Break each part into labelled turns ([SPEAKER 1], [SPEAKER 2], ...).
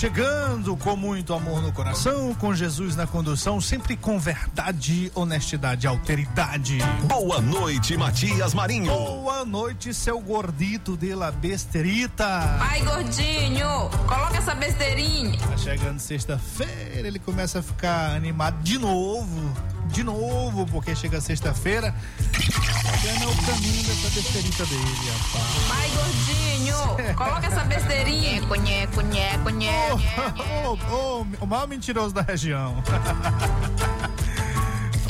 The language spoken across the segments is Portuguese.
[SPEAKER 1] Chegando com muito amor no coração, com Jesus na condução, sempre com verdade, honestidade, alteridade.
[SPEAKER 2] Boa noite, Matias Marinho.
[SPEAKER 1] Boa noite, seu gordito de la besterita.
[SPEAKER 3] Ai, gordinho, coloca essa besteirinha.
[SPEAKER 1] Tá chegando sexta-feira, ele começa a ficar animado de novo, de novo, porque chega sexta-feira, é o caminho dessa besterita dele, rapaz.
[SPEAKER 3] Ai, gordinho, coloca essa besteirinha. Nheco, nheco, nheco.
[SPEAKER 1] Ô, ô, ô, o maior mentiroso da região.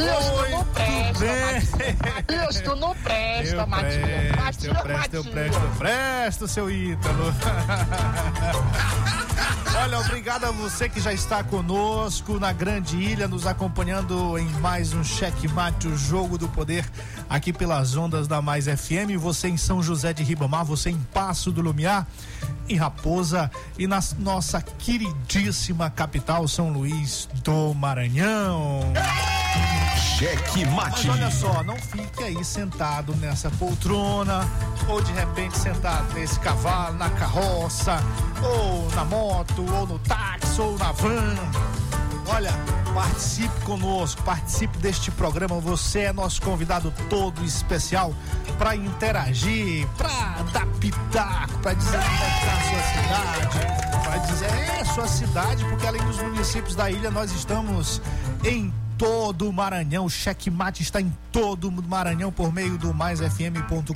[SPEAKER 4] Isso não presta. Matias. Isso não presta,
[SPEAKER 1] Eu
[SPEAKER 4] Matias.
[SPEAKER 1] presto, eu presto, eu presto, eu presto, seu Ítalo. Olha, obrigado a você que já está conosco na Grande Ilha, nos acompanhando em mais um Cheque Mate, o Jogo do Poder, aqui pelas ondas da Mais FM. Você em São José de Ribamar, você em Passo do Lumiar, em Raposa e na nossa queridíssima capital, São Luís do Maranhão.
[SPEAKER 2] Cheque
[SPEAKER 1] Mas
[SPEAKER 2] Mate.
[SPEAKER 1] olha só, não fique aí sentado nessa poltrona, ou de repente sentado nesse cavalo, na carroça, ou na moto, ou no táxi, ou na van. Olha, participe conosco, participe deste programa. Você é nosso convidado todo especial para interagir, para dar pitaco, para dizer como que a sua cidade, para dizer é sua cidade, porque além dos municípios da ilha, nós estamos em todo o Maranhão. O checkmate está em todo o Maranhão por meio do maisfm.com.br.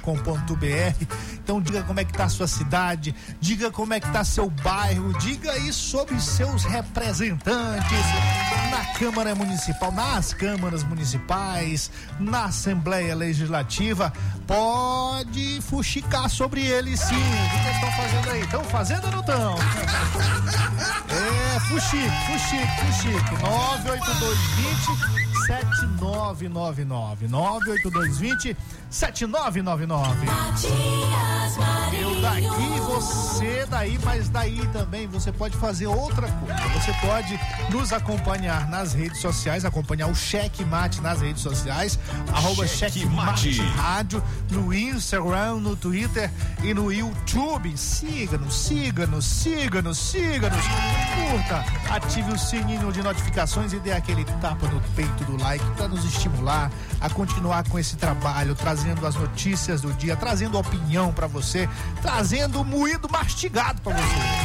[SPEAKER 1] Então diga como é que tá a sua cidade, diga como é que tá seu bairro, diga aí sobre seus representantes na Câmara Municipal, nas câmaras municipais, na Assembleia Legislativa. Pode fuxicar sobre eles sim. O que que eles estão fazendo aí? Estão fazendo ou não estão? É, fuxique, fuxique, fuxique. 98220 7999. 98220 7999. Eu daqui, você daí, mas daí também você pode fazer outra coisa. Você pode nos acompanhar nas redes sociais, acompanhar o Cheque Mate nas redes sociais, arroba
[SPEAKER 2] Cheque
[SPEAKER 1] Mate. Rádio, no Instagram, no Twitter e no YouTube. Siga-nos, siga-nos, siga-nos, siga-nos. Curta, ative o sininho de notificações e dê aquele tapa no peito do like para nos estimular a continuar com esse trabalho, trazendo as notícias do dia, trazendo opinião para você, trazendo moído mastigado para você.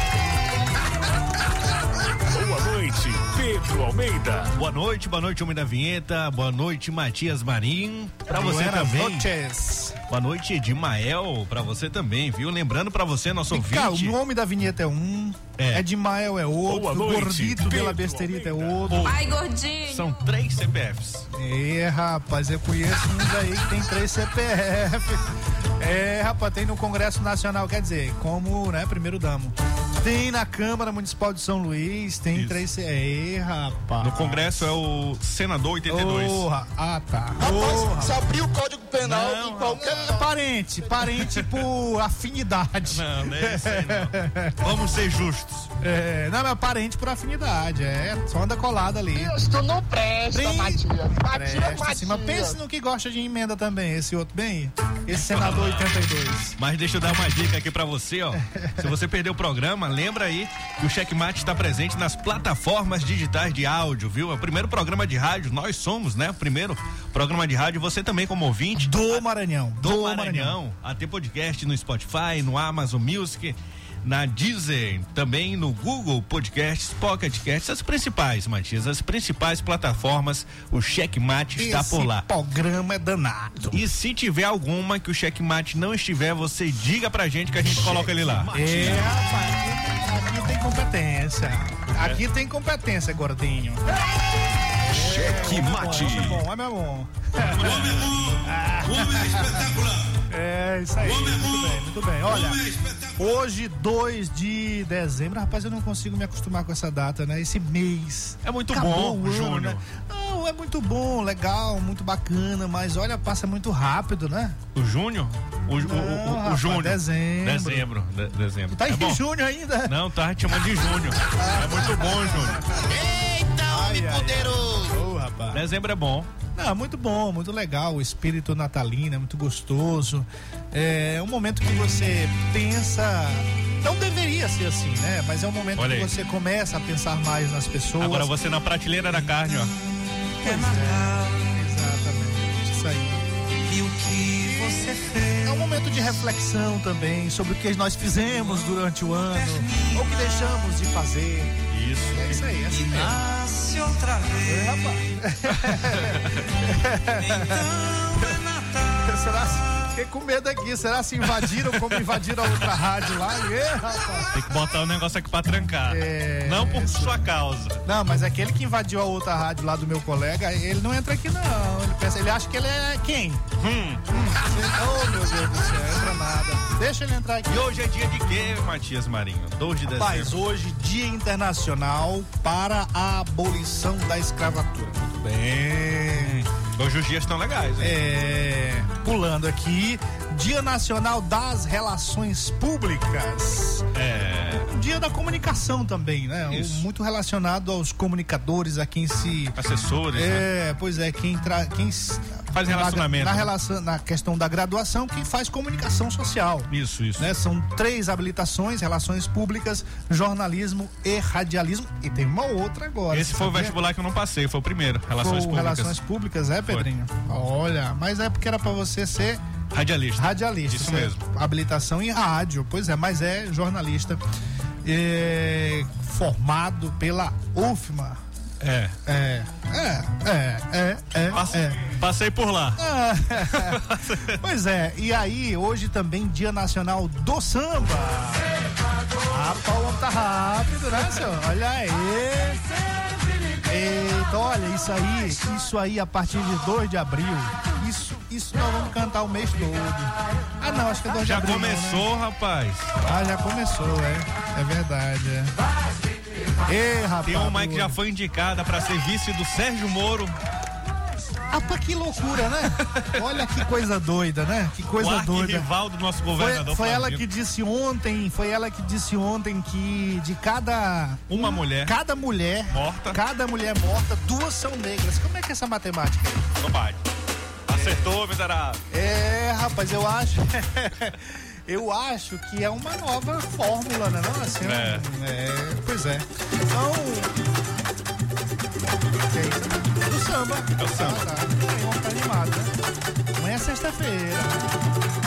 [SPEAKER 2] Boa noite, Pedro Almeida.
[SPEAKER 5] Boa noite, boa noite, homem da vinheta. Boa noite, Matias Marim. Pra você
[SPEAKER 1] Buenas
[SPEAKER 5] também.
[SPEAKER 1] noches.
[SPEAKER 5] Boa noite, Edimael. Pra você também, viu? Lembrando pra você, nosso
[SPEAKER 1] Cara, o
[SPEAKER 5] ouvinte.
[SPEAKER 1] nome da vinheta é um,
[SPEAKER 5] É.
[SPEAKER 1] é. de Mael é outro,
[SPEAKER 2] noite,
[SPEAKER 1] gordito pela
[SPEAKER 2] Pedro
[SPEAKER 1] besterita é
[SPEAKER 2] Almeida.
[SPEAKER 1] outro.
[SPEAKER 3] Ai, gordinho.
[SPEAKER 5] São três CPFs.
[SPEAKER 1] É, rapaz, eu conheço uns aí que tem três CPF. É, rapaz, tem no Congresso Nacional, quer dizer, como, né, primeiro damo. Tem na Câmara Municipal de São Luís, tem
[SPEAKER 5] Isso.
[SPEAKER 1] três É, rapaz.
[SPEAKER 5] No Congresso é o Senador 82.
[SPEAKER 1] Porra, ah, tá.
[SPEAKER 4] Rapaz,
[SPEAKER 1] Porra.
[SPEAKER 4] se abrir o Código Penal
[SPEAKER 5] Não,
[SPEAKER 4] em qualquer
[SPEAKER 1] É, parente, parente por afinidade.
[SPEAKER 5] Não, não é isso aí, não. Vamos ser justos.
[SPEAKER 1] É, não, mas parente por afinidade, é, só anda colado ali.
[SPEAKER 4] Isso não presta,
[SPEAKER 1] Bem,
[SPEAKER 4] Matias. Matias,
[SPEAKER 1] Presta, assim, mas pense no que gosta de emenda também, esse outro bem, esse senador 82.
[SPEAKER 5] Mas deixa eu dar uma dica aqui pra você, ó. Se você perdeu o programa, lembra aí que o Checkmate está presente nas plataformas digitais de áudio, viu? É o primeiro programa de rádio, nós somos, né? O primeiro programa de rádio, você também como ouvinte.
[SPEAKER 1] Do Maranhão.
[SPEAKER 5] do, Maranhão. A ter podcast no Spotify, no Amazon Music, na Deezer, também no Google Podcasts, Pocket Casts, as principais, Matias, as principais plataformas, o Checkmate está
[SPEAKER 1] Esse
[SPEAKER 5] por lá.
[SPEAKER 1] programa é danado.
[SPEAKER 5] E se tiver alguma que o Checkmate não estiver, você diga pra gente que a gente coloca ele lá.
[SPEAKER 1] É, rapaz, aqui, aqui tem competência. Aqui tem competência, gordinho.
[SPEAKER 2] Cheque mate.
[SPEAKER 1] É bom, é meu bom.
[SPEAKER 6] O homem é espetacular.
[SPEAKER 1] É, isso aí. Muito bem, muito bem. Olha, hoje, 2 de dezembro, rapaz, eu não consigo me acostumar com essa data, né? Esse mês.
[SPEAKER 5] É muito
[SPEAKER 1] Acabou
[SPEAKER 5] bom,
[SPEAKER 1] o ano,
[SPEAKER 5] Júnior.
[SPEAKER 1] né? Não, é muito bom, legal, muito bacana, mas olha, passa muito rápido, né?
[SPEAKER 5] O Júnior? O, o, o, o, o
[SPEAKER 1] rapaz,
[SPEAKER 5] Júnior.
[SPEAKER 1] dezembro.
[SPEAKER 5] Dezembro. de- dezembro.
[SPEAKER 1] Tá
[SPEAKER 5] é
[SPEAKER 1] em
[SPEAKER 5] bom.
[SPEAKER 1] junho ainda.
[SPEAKER 5] Não, tá te chamando de Júnior. É muito bom, Júnior.
[SPEAKER 4] Eita, homem
[SPEAKER 1] Ai, ai,
[SPEAKER 4] poderoso.
[SPEAKER 1] Ô, rapaz.
[SPEAKER 5] Dezembro é bom.
[SPEAKER 1] Não, muito bom, muito legal. O espírito natalino é muito gostoso. É um momento que você pensa. Não deveria ser assim, né? Mas é um momento
[SPEAKER 5] Olha
[SPEAKER 1] que
[SPEAKER 5] aí.
[SPEAKER 1] você começa a pensar mais nas pessoas.
[SPEAKER 5] Agora você na prateleira da carne, ó.
[SPEAKER 1] Pois é, exatamente. Isso aí.
[SPEAKER 7] E o que você fez?
[SPEAKER 1] É um momento de reflexão também sobre o que nós fizemos durante o ano, ou o que deixamos de fazer.
[SPEAKER 5] Isso.
[SPEAKER 1] É isso aí, é assim mesmo.
[SPEAKER 7] nasce outra
[SPEAKER 1] É,
[SPEAKER 7] vez.
[SPEAKER 1] rapaz.
[SPEAKER 7] Então é Natal.
[SPEAKER 1] Fiquei com medo aqui. Será se invadiram como invadiram a outra rádio lá? Rapaz.
[SPEAKER 5] Tem que botar o negócio aqui pra trancar.
[SPEAKER 1] É,
[SPEAKER 5] Não por sua causa.
[SPEAKER 1] Não, mas aquele que invadiu a outra rádio lá do meu colega, ele não entra aqui não. Ele, pensa, ele acha que ele é quem?
[SPEAKER 5] Hum.
[SPEAKER 1] Oh, meu Deus do céu, entra nada. Deixa ele entrar aqui.
[SPEAKER 5] E hoje é dia de quê, Matias Marinho? 2 de dezembro.
[SPEAKER 1] Rapaz, hoje, Dia Internacional para a Abolição da Escravatura. Muito bem.
[SPEAKER 5] Hoje os dias estão legais, hein?
[SPEAKER 1] É, pulando aqui, Dia Nacional das Relações Públicas.
[SPEAKER 5] É.
[SPEAKER 1] Dia da comunicação também, né?
[SPEAKER 5] Isso.
[SPEAKER 1] Muito relacionado aos comunicadores, a quem se.
[SPEAKER 5] Assessores, né?
[SPEAKER 1] É, pois é, quem, tra... quem
[SPEAKER 5] Faz relacionamento,
[SPEAKER 1] Na,
[SPEAKER 5] né?
[SPEAKER 1] relação, na questão da graduação, quem faz comunicação social.
[SPEAKER 5] Isso, isso.
[SPEAKER 1] Né? São três habilitações: relações públicas, jornalismo e radialismo. E tem uma outra agora.
[SPEAKER 5] Esse foi o
[SPEAKER 1] sabia?
[SPEAKER 5] vestibular que eu não passei, foi o primeiro. Relações
[SPEAKER 1] Foi o
[SPEAKER 5] Públicas.
[SPEAKER 1] Relações Públicas, é, Pedrinho? Olha, mas é porque era pra você ser
[SPEAKER 5] Radialista.
[SPEAKER 1] radialista.
[SPEAKER 5] Isso mesmo.
[SPEAKER 1] Habilitação em rádio, pois é, mas é jornalista. É, formado pela UFMA.
[SPEAKER 5] É.
[SPEAKER 1] É, é, é, é, é.
[SPEAKER 5] Passe-
[SPEAKER 1] é.
[SPEAKER 5] Passei por lá.
[SPEAKER 1] Ah, pois é, e aí, hoje também Dia Nacional do Samba. Ah, Paulo tá rápido, né, senhor? Olha aí. Eita, olha, isso aí, isso aí a partir de 2 de abril. Isso, isso nós vamos cantar o mês todo. Ah, não, acho que é 2 de
[SPEAKER 5] Já
[SPEAKER 1] abril. não, né?
[SPEAKER 5] começou, rapaz.
[SPEAKER 1] Ah, já começou, é. É verdade, é. Ei, rapaz.
[SPEAKER 5] Tem uma que já foi indicada pra ser vice do Sérgio Moro.
[SPEAKER 1] Pá, que loucura, né? Olha que coisa doida, né? Que
[SPEAKER 5] o
[SPEAKER 1] coisa doida.
[SPEAKER 5] rival do nosso
[SPEAKER 1] Foi,
[SPEAKER 5] governador.
[SPEAKER 1] foi ela
[SPEAKER 5] Flávio.
[SPEAKER 1] que disse ontem, foi ela que disse ontem que de cada
[SPEAKER 5] Uma mulher.
[SPEAKER 1] cada mulher
[SPEAKER 5] Morta.
[SPEAKER 1] cada mulher morta, duas são negras. Como é que é essa matemática?
[SPEAKER 5] Não bate. Acertou, miserável.
[SPEAKER 1] É, rapaz, eu acho eu acho que é uma nova fórmula, né? Não, assim,
[SPEAKER 5] É.
[SPEAKER 1] é, pois é. Então, é isso? Do samba.
[SPEAKER 5] É o samba.
[SPEAKER 1] Ah, tá. Ficar animado, né? Amanhã é sexta-feira.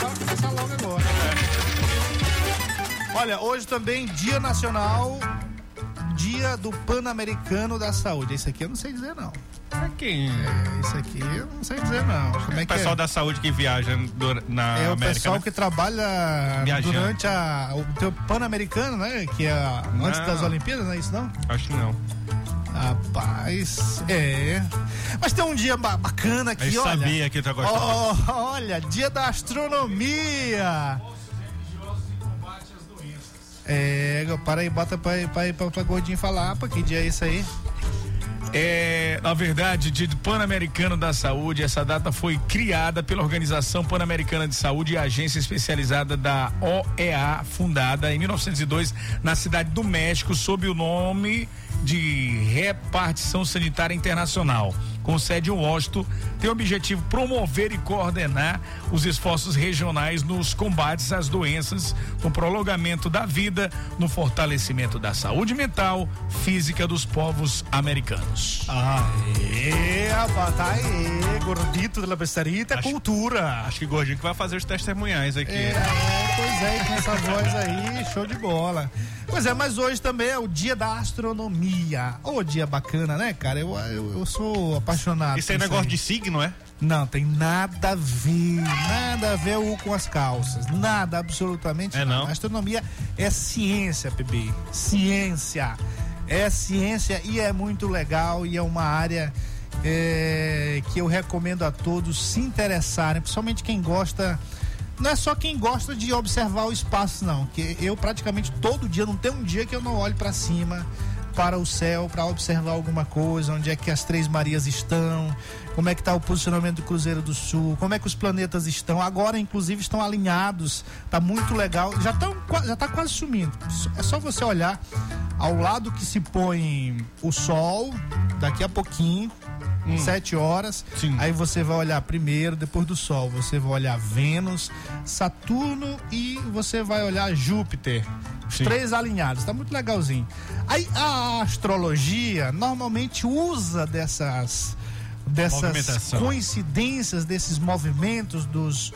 [SPEAKER 1] Vamos começar logo agora. Olha, hoje também Dia Nacional, Dia do Pan-Americano da Saúde. Isso aqui eu não sei dizer, não.
[SPEAKER 5] Quem?
[SPEAKER 1] É, Isso aqui eu não sei dizer, não. Como é
[SPEAKER 5] O
[SPEAKER 1] que
[SPEAKER 5] pessoal
[SPEAKER 1] é?
[SPEAKER 5] da saúde que viaja do- na
[SPEAKER 1] É o
[SPEAKER 5] América,
[SPEAKER 1] pessoal
[SPEAKER 5] né?
[SPEAKER 1] que trabalha
[SPEAKER 5] Viajando.
[SPEAKER 1] durante a, o teu Pan-Americano, né? Que é a- antes das Olimpíadas, não é isso não?
[SPEAKER 5] Acho que não.
[SPEAKER 1] Rapaz, é. Mas tem um dia ba- bacana aqui,
[SPEAKER 5] Eu
[SPEAKER 1] olha.
[SPEAKER 5] sabia que tu ia gostar.
[SPEAKER 1] Oh, olha, dia da astronomia. É, para aí, bota pra, pra, pra, pra Gordinho falar, pô, que dia é isso aí?
[SPEAKER 8] É, na verdade, do Pan-Americano da Saúde, essa data foi criada pela Organização Pan-Americana de Saúde e agência especializada da OEA, fundada em 1902 na cidade do México, sob o nome de Repartição Sanitária Internacional. Com sede em Washington, tem o objetivo promover e coordenar os esforços regionais nos combates às doenças, no prolongamento da vida, no fortalecimento da saúde mental, física dos povos americanos.
[SPEAKER 1] Aê, rapaz, tá aí, gordito de la besterita,
[SPEAKER 5] Acho-
[SPEAKER 1] cultura.
[SPEAKER 5] Acho que Gordinho que vai fazer os testemunhais aqui.
[SPEAKER 1] É, é, pois é, com essa voz aí, show de bola. Pois é, mas hoje também é o dia da astronomia. Ô, dia bacana, né, cara? Eu, eu, eu sou apaixonado.
[SPEAKER 5] Isso é negócio
[SPEAKER 1] aí.
[SPEAKER 5] de signo, é?
[SPEAKER 1] Não, tem nada a ver, nada a ver o com as calças. Nada, absolutamente
[SPEAKER 5] É
[SPEAKER 1] nada.
[SPEAKER 5] não?
[SPEAKER 1] Astronomia é ciência, bebê. Ciência. É ciência e é muito legal e é uma área é, que eu recomendo a todos se interessarem, principalmente quem gosta. Não é só quem gosta de observar o espaço, não. Que eu praticamente todo dia, não tem um dia que eu não olho para cima, para o céu, para observar alguma coisa, onde é que as Três Marias estão, como é que está o posicionamento do Cruzeiro do Sul, como é que os planetas estão. Agora, inclusive, estão alinhados. Tá muito legal. Já estão já tá quase sumindo. É só você olhar ao lado que se põe o Sol, daqui a pouquinho, Hum. Sete horas.
[SPEAKER 5] Sim.
[SPEAKER 1] Aí você vai olhar primeiro, depois do Sol, você vai olhar Vênus, Saturno e você vai olhar Júpiter. Os
[SPEAKER 5] Sim.
[SPEAKER 1] três alinhados, tá muito legalzinho. Aí a astrologia normalmente usa dessas dessas coincidências, desses movimentos dos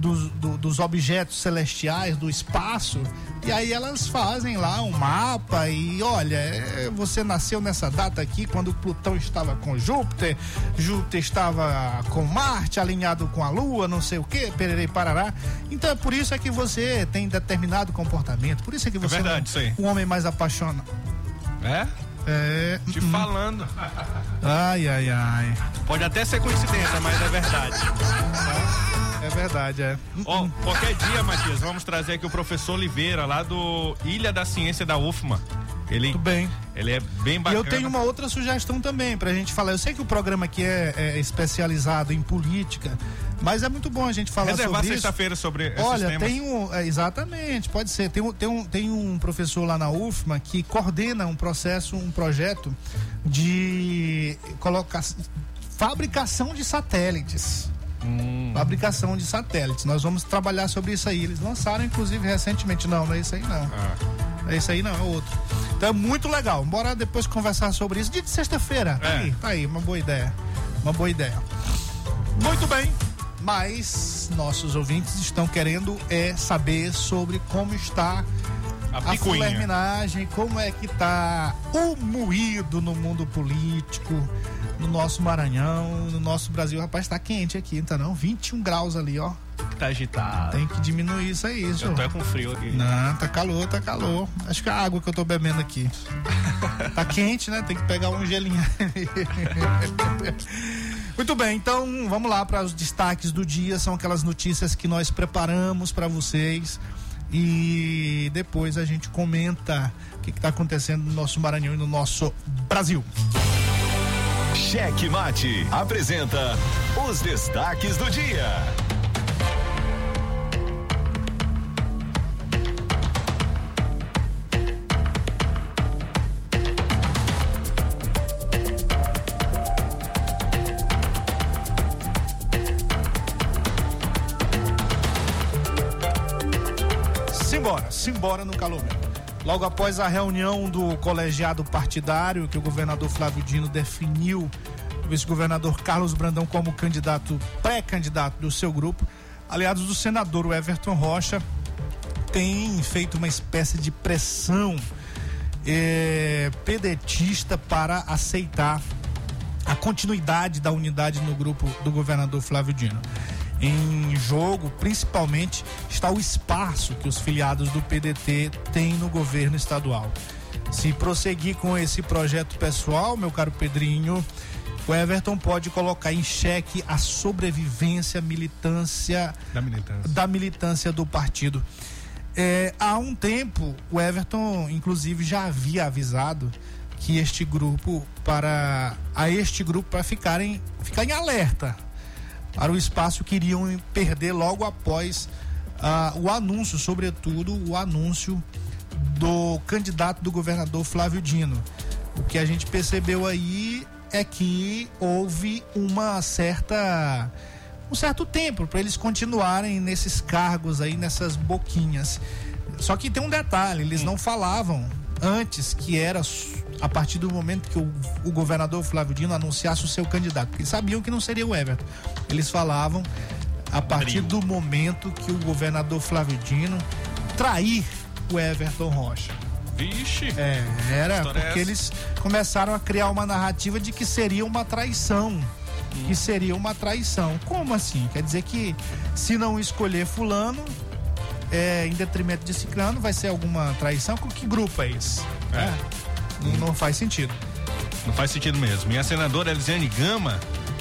[SPEAKER 1] dos, do- dos objetos celestiais do espaço e aí elas fazem lá um mapa e olha é, você nasceu nessa data aqui quando Plutão estava com Júpiter Júpiter estava com Marte alinhado com a Lua não sei o que pererei parará então é por isso é que você tem determinado comportamento por isso é que você
[SPEAKER 5] verdade,
[SPEAKER 1] é
[SPEAKER 5] isso aí.
[SPEAKER 1] um, um homem mais apaixonado
[SPEAKER 5] É?
[SPEAKER 1] é
[SPEAKER 5] Te falando.
[SPEAKER 1] ai ai ai
[SPEAKER 5] Pode até ser coincidência, mas é verdade.
[SPEAKER 1] É verdade é
[SPEAKER 5] Ó, qualquer dia, Matias, vamos trazer aqui o professor Oliveira, lá do Ilha da Ciência da UFMA. Ele,
[SPEAKER 1] Tudo bem.
[SPEAKER 5] ele é bem
[SPEAKER 1] E
[SPEAKER 5] bacana.
[SPEAKER 1] eu tenho uma outra sugestão também pra gente falar. Eu sei que o programa aqui é, é especializado em política, mas é muito bom a gente falar
[SPEAKER 5] Reservar
[SPEAKER 1] sobre isso.
[SPEAKER 5] sexta-feira sobre esses
[SPEAKER 1] Olha,
[SPEAKER 5] temas.
[SPEAKER 1] tem um. é, exatamente, pode ser. Tem um, tem, um, tem um professor lá na UFMA que coordena um processo, um projeto de colocar fabricação de satélites.
[SPEAKER 5] Hum.
[SPEAKER 1] Fabricação de satélites. Nós vamos trabalhar sobre isso aí. Eles lançaram, inclusive, recentemente. Não, não é isso aí não.
[SPEAKER 5] Ah.
[SPEAKER 1] É isso aí não, é outro. Então é muito legal. Bora depois conversar sobre isso. Dia de sexta-feira. Tá
[SPEAKER 5] É.
[SPEAKER 1] aí, tá aí, uma boa ideia. Uma boa ideia. Muito bem. Mas nossos ouvintes estão querendo é saber sobre como está
[SPEAKER 5] A
[SPEAKER 1] a fulerminagem, como é que tá o moído no mundo político, no nosso Maranhão, no nosso Brasil. Rapaz, tá quente aqui, tá não? 21 graus ali, ó.
[SPEAKER 5] Tá agitado.
[SPEAKER 1] Tem que diminuir isso aí,
[SPEAKER 5] Eu
[SPEAKER 1] senhor.
[SPEAKER 5] tô é com frio aqui.
[SPEAKER 1] Não, tá calor, tá calor. Acho que é a água que eu tô bebendo aqui. tá quente, né? Tem que pegar um gelinho. Muito bem, então vamos lá para os destaques do dia. São aquelas notícias que nós preparamos para vocês. E depois a gente comenta o que está acontecendo no nosso Maranhão e no nosso Brasil.
[SPEAKER 2] Cheque Mate apresenta os destaques do dia.
[SPEAKER 1] Simbora, simbora no calor mesmo. Logo após a reunião do colegiado partidário que o governador Flávio Dino definiu o vice-governador Carlos Brandão como candidato, pré-candidato do seu grupo, aliados do senador Everton Rocha têm feito uma espécie de pressão eh, pedetista para aceitar a continuidade da unidade no grupo do governador Flávio Dino. Em jogo, principalmente, está o espaço que os filiados do PDT têm no governo estadual. Se prosseguir com esse projeto pessoal, meu caro Pedrinho, o Everton pode colocar em xeque a sobrevivência, militância
[SPEAKER 5] Da militância.
[SPEAKER 1] da militância do partido. É, há um tempo, o Everton, inclusive, já havia avisado que este grupo, para a este grupo, para ficarem, ficar em alerta para o espaço que iriam perder logo após ah, o anúncio, sobretudo o anúncio do candidato do governador Flávio Dino. O que a gente percebeu aí é que houve uma certa um certo tempo para eles continuarem nesses cargos aí, nessas boquinhas. Só que tem um detalhe, eles não falavam antes que era a partir do momento que o, o governador Flávio Dino anunciasse o seu candidato, porque eles sabiam que não seria o Everton. Eles falavam a partir do momento que o governador Flávio Dino trair o Everton Rocha.
[SPEAKER 5] Vixe.
[SPEAKER 1] É, era
[SPEAKER 5] é
[SPEAKER 1] porque eles começaram a criar uma narrativa de que seria uma traição. Que seria uma traição. Como assim? Quer dizer que se não escolher fulano, é, em detrimento de ciclano, vai ser alguma traição? Com que grupo é esse?
[SPEAKER 5] É.
[SPEAKER 1] É. Não, não faz sentido.
[SPEAKER 5] Não faz sentido mesmo. E a senadora Elisiane Gama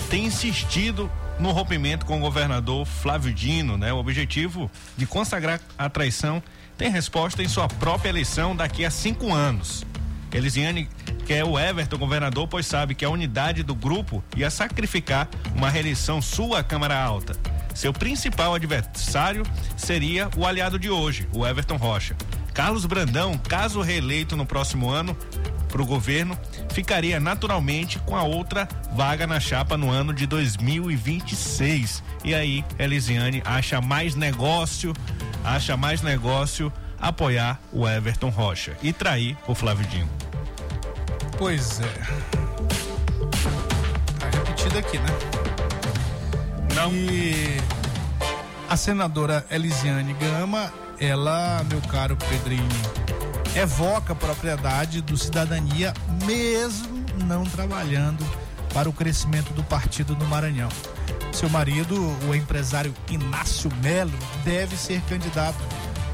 [SPEAKER 5] tem insistido no rompimento com o governador Flávio Dino, né? O objetivo de consagrar a traição tem resposta em sua própria eleição daqui a cinco anos. Elisiane quer o Everton governador, pois sabe que a unidade do grupo ia sacrificar uma reeleição sua à Câmara Alta. Seu principal adversário seria o aliado de hoje, o Everton Rocha. Carlos Brandão, caso reeleito no próximo ano para o governo, ficaria naturalmente com a outra vaga na chapa no ano de 2026. E aí, Elisiane acha mais negócio, acha mais negócio apoiar o Everton Rocha e trair o Flávio Dino.
[SPEAKER 1] Pois é. Tá repetido aqui, né?
[SPEAKER 5] Não.
[SPEAKER 1] E a senadora Elisiane Gama, ela, meu caro Pedrinho, evoca propriedade do cidadania, mesmo não trabalhando para o crescimento do partido no Maranhão. Seu marido, o empresário Inácio Melo, deve ser candidato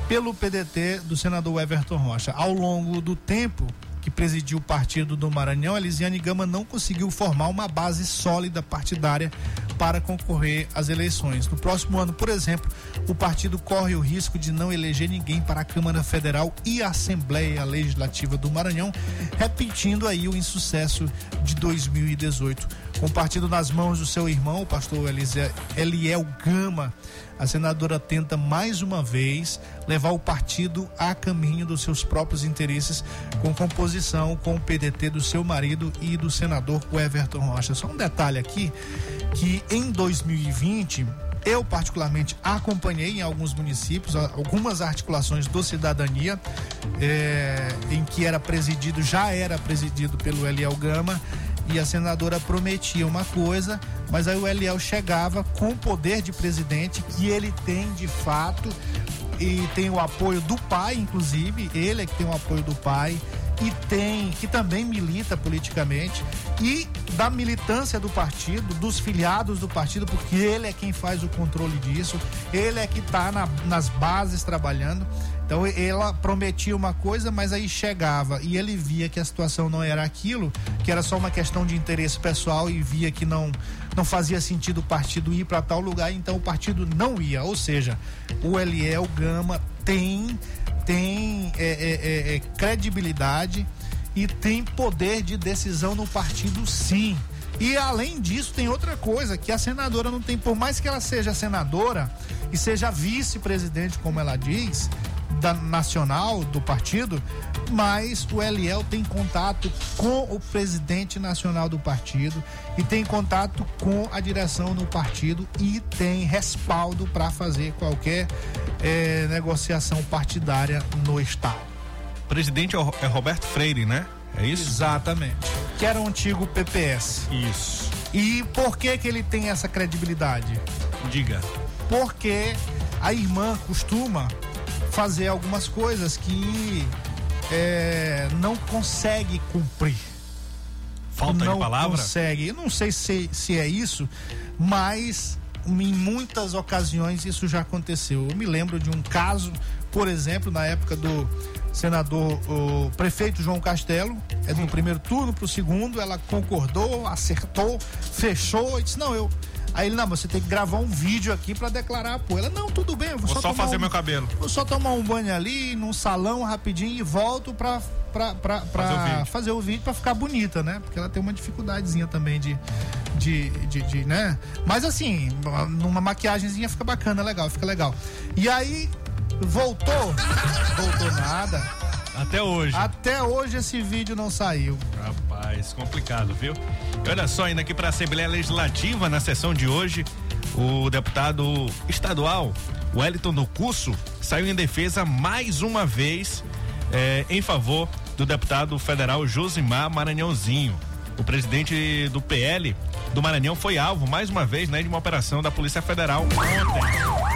[SPEAKER 1] pelo PDT do senador Everton Rocha. Ao longo do tempo que presidiu o partido do Maranhão, Elisiane Gama não conseguiu formar uma base sólida partidária para concorrer às eleições. No próximo ano, por exemplo, o partido corre o risco de não eleger ninguém para a Câmara Federal e a Assembleia Legislativa do Maranhão, repetindo aí o insucesso de 2018. Com o partido nas mãos do seu irmão, o pastor Eliel Gama, a senadora tenta mais uma vez levar o partido a caminho dos seus próprios interesses, com composição com o PDT do seu marido e do senador Everton Rocha. Só um detalhe aqui, que em 2020 eu particularmente acompanhei em alguns municípios algumas articulações do Cidadania, eh, em que era presidido, já era presidido pelo Eliel Gama, e a senadora prometia uma coisa, mas aí o Eliel chegava com o poder de presidente que ele tem de fato e tem o apoio do pai, inclusive, ele é que tem o apoio do pai e tem que também milita politicamente e da militância do partido, dos filiados do partido, porque ele é quem faz o controle disso, ele é que está na, nas bases trabalhando. Então ela prometia uma coisa, mas aí chegava e ele via que a situação não era aquilo, que era só uma questão de interesse pessoal e via que não não fazia sentido o partido ir para tal lugar, então o partido não ia. Ou seja, o Eliel Gama tem tem é, é, é, é, credibilidade e tem poder de decisão no partido, sim. E além disso, tem outra coisa que a senadora não tem, por mais que ela seja senadora e seja vice-presidente, como ela diz, da nacional do partido, mas o Eliel tem contato com o presidente nacional do partido e tem contato com a direção no partido e tem respaldo para fazer qualquer eh, negociação partidária no estado.
[SPEAKER 5] Presidente é o- é Roberto Freire, né? É isso?
[SPEAKER 1] Exatamente. Que era o antigo PPS.
[SPEAKER 5] Isso.
[SPEAKER 1] E por que que ele tem essa credibilidade?
[SPEAKER 5] Diga.
[SPEAKER 1] Porque a irmã costuma fazer algumas coisas que é, não consegue cumprir.
[SPEAKER 5] Falta
[SPEAKER 1] não
[SPEAKER 5] de palavra?
[SPEAKER 1] consegue. Eu não sei se, se é isso, mas em muitas ocasiões isso já aconteceu. Eu me lembro de um caso, por exemplo, na época do senador, o prefeito João Castelo, é do primeiro turno para o segundo, ela concordou, acertou, fechou e disse: Não, eu. Aí ele, não, você tem que gravar um vídeo aqui para declarar apoio. Ela, não, tudo bem, eu vou,
[SPEAKER 5] Vou só
[SPEAKER 1] tomar
[SPEAKER 5] fazer
[SPEAKER 1] um-
[SPEAKER 5] meu cabelo.
[SPEAKER 1] Vou só tomar um banho ali, num salão rapidinho e volto pra, pra, pra, pra
[SPEAKER 5] Fazer o vídeo.
[SPEAKER 1] fazer o vídeo pra ficar bonita, né? Porque ela tem uma dificuldadezinha também de, de, de, de, né? Mas assim, numa maquiagemzinha fica bacana, legal, fica legal. E aí, voltou, voltou nada.
[SPEAKER 5] Até hoje.
[SPEAKER 1] Até hoje esse vídeo não saiu.
[SPEAKER 5] Rapaz, complicado, viu? E olha só, indo aqui para a Assembleia Legislativa, na sessão de hoje, o deputado estadual Wellington do Curso saiu em defesa mais uma vez eh, em favor do deputado federal Josimar Maranhãozinho. O presidente do PL do Maranhão foi alvo, mais uma vez, né, de uma operação da Polícia Federal ontem.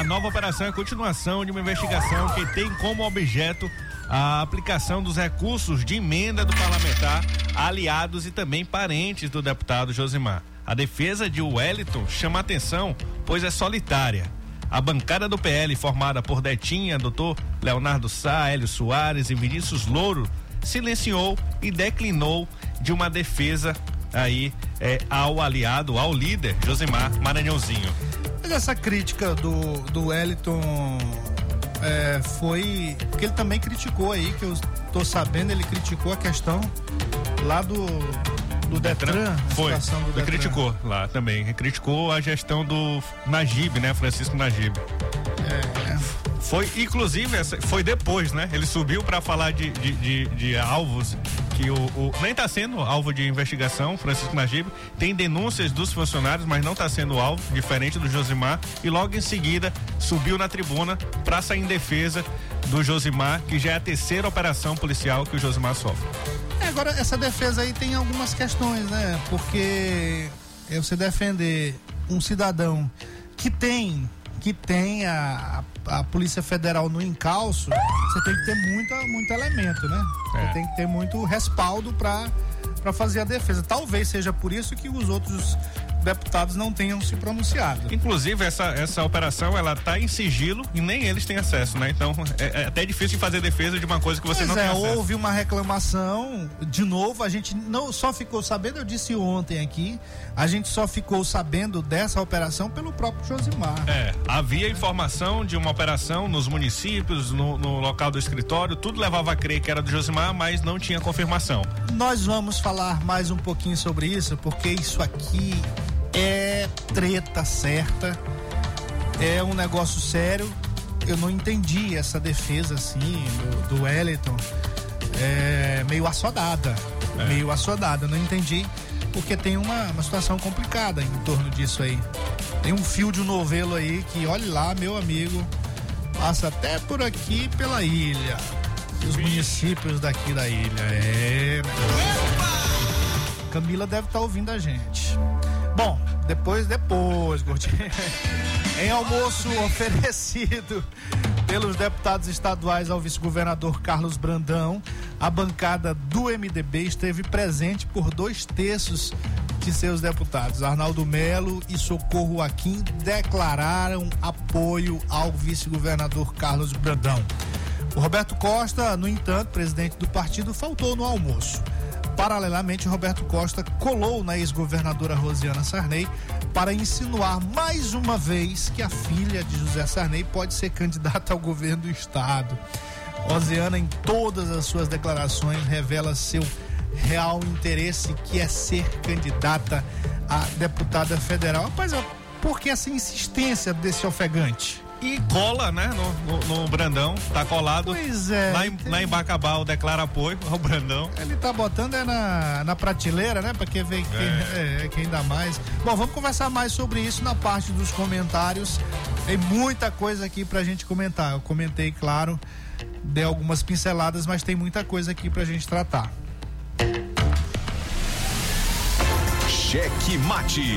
[SPEAKER 5] A nova operação é a continuação de uma investigação que tem como objeto a aplicação dos recursos de emenda do parlamentar aliados e também parentes do deputado Josimar. A defesa de Wellington chama atenção, pois é solitária. A bancada do PL, formada por Detinha, doutor Leonardo Sá, Hélio Soares e Vinícius Louro, silenciou e declinou de uma defesa aí é, ao aliado, ao líder Josimar Maranhãozinho.
[SPEAKER 1] Mas essa crítica do, do Wellington é, foi. Porque ele também criticou aí, que eu tô sabendo, ele criticou a questão lá do. Do Detran, a
[SPEAKER 5] foi,
[SPEAKER 1] do
[SPEAKER 5] ele
[SPEAKER 1] Detran.
[SPEAKER 5] criticou lá também, ele criticou a gestão do Najib, né, Francisco Najib.
[SPEAKER 1] É,
[SPEAKER 5] Foi, inclusive, essa, foi depois, né? Ele subiu para falar de, de, de- de alvos que o, o- nem está sendo alvo de investigação, Francisco Najib. Tem denúncias dos funcionários, mas não está sendo alvo, diferente do Josimar. E logo em seguida subiu na tribuna para sair em defesa do Josimar, que já é a terceira operação policial que o Josimar sofre.
[SPEAKER 1] É, agora, essa defesa aí tem algumas questões, né? Porque é você defender um cidadão que tem que tem a, a, Polícia Federal no encalço, você tem que ter muita, muito elemento, né?
[SPEAKER 5] É.
[SPEAKER 1] Você tem que ter muito respaldo para para fazer a defesa. Talvez seja por isso que os outros deputados não tenham se pronunciado.
[SPEAKER 5] Inclusive, essa, essa operação, ela tá em sigilo e nem eles têm acesso, né? Então, é, é até difícil fazer defesa de uma coisa que você
[SPEAKER 1] Pois
[SPEAKER 5] não
[SPEAKER 1] é,
[SPEAKER 5] tem acesso.
[SPEAKER 1] houve uma reclamação, de novo, a gente não só ficou sabendo, eu disse ontem aqui, a gente só ficou sabendo dessa operação pelo próprio Josimar.
[SPEAKER 5] É, havia informação de uma operação nos municípios, no, no local do escritório, tudo levava a crer que era do Josimar, mas não tinha confirmação.
[SPEAKER 1] Nós vamos falar mais um pouquinho sobre isso, porque isso aqui é treta certa, é um negócio sério. Eu não entendi essa defesa assim do, do Wellington, é, meio assodada, meio assodada. Não entendi porque tem uma, uma situação complicada em torno disso aí. Tem um fio de um novelo aí que, olhe lá, meu amigo, passa até por aqui pela ilha. Os municípios daqui da ilha. É. Camila deve estar ouvindo a gente. Bom, depois, depois, Gordinho. em almoço oferecido pelos deputados estaduais ao vice-governador Carlos Brandão, a bancada do MDB esteve presente por dois terços de seus deputados. Arnaldo Melo e Socorro Aquim declararam apoio ao vice-governador Carlos Brandão. O Roberto Costa, no entanto, presidente do partido, faltou no almoço. Paralelamente, Roberto Costa colou na ex-governadora Rosiana Sarney para insinuar mais uma vez que a filha de José Sarney pode ser candidata ao governo do estado. Rosiana, em todas as suas declarações, revela seu real interesse, que é ser candidata a deputada federal. Rapaz, por que essa insistência desse ofegante?
[SPEAKER 5] E cola, né, no, no- no Brandão, tá colado.
[SPEAKER 1] Pois é.
[SPEAKER 5] Lá em, lá em Bacabal declara apoio ao Brandão.
[SPEAKER 1] Ele tá botando é na, na prateleira, né? Pra quem vê quem, é, quem dá mais. Bom, vamos conversar mais sobre isso na parte dos comentários. Tem muita coisa aqui pra gente comentar. Eu comentei, claro, dei algumas pinceladas, mas tem muita coisa aqui pra gente tratar.
[SPEAKER 2] Cheque Mate.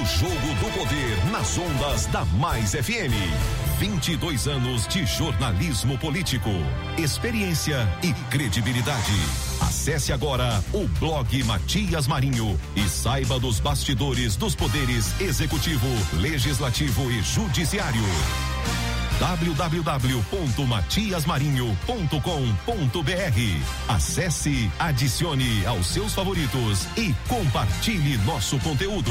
[SPEAKER 2] O jogo do poder nas ondas da Mais FM. 22 anos de jornalismo político, experiência e credibilidade. Acesse agora o blog Matias Marinho e saiba dos bastidores dos poderes executivo, legislativo e judiciário www.matiasmarinho.com.br. Acesse, adicione aos seus favoritos e compartilhe nosso conteúdo.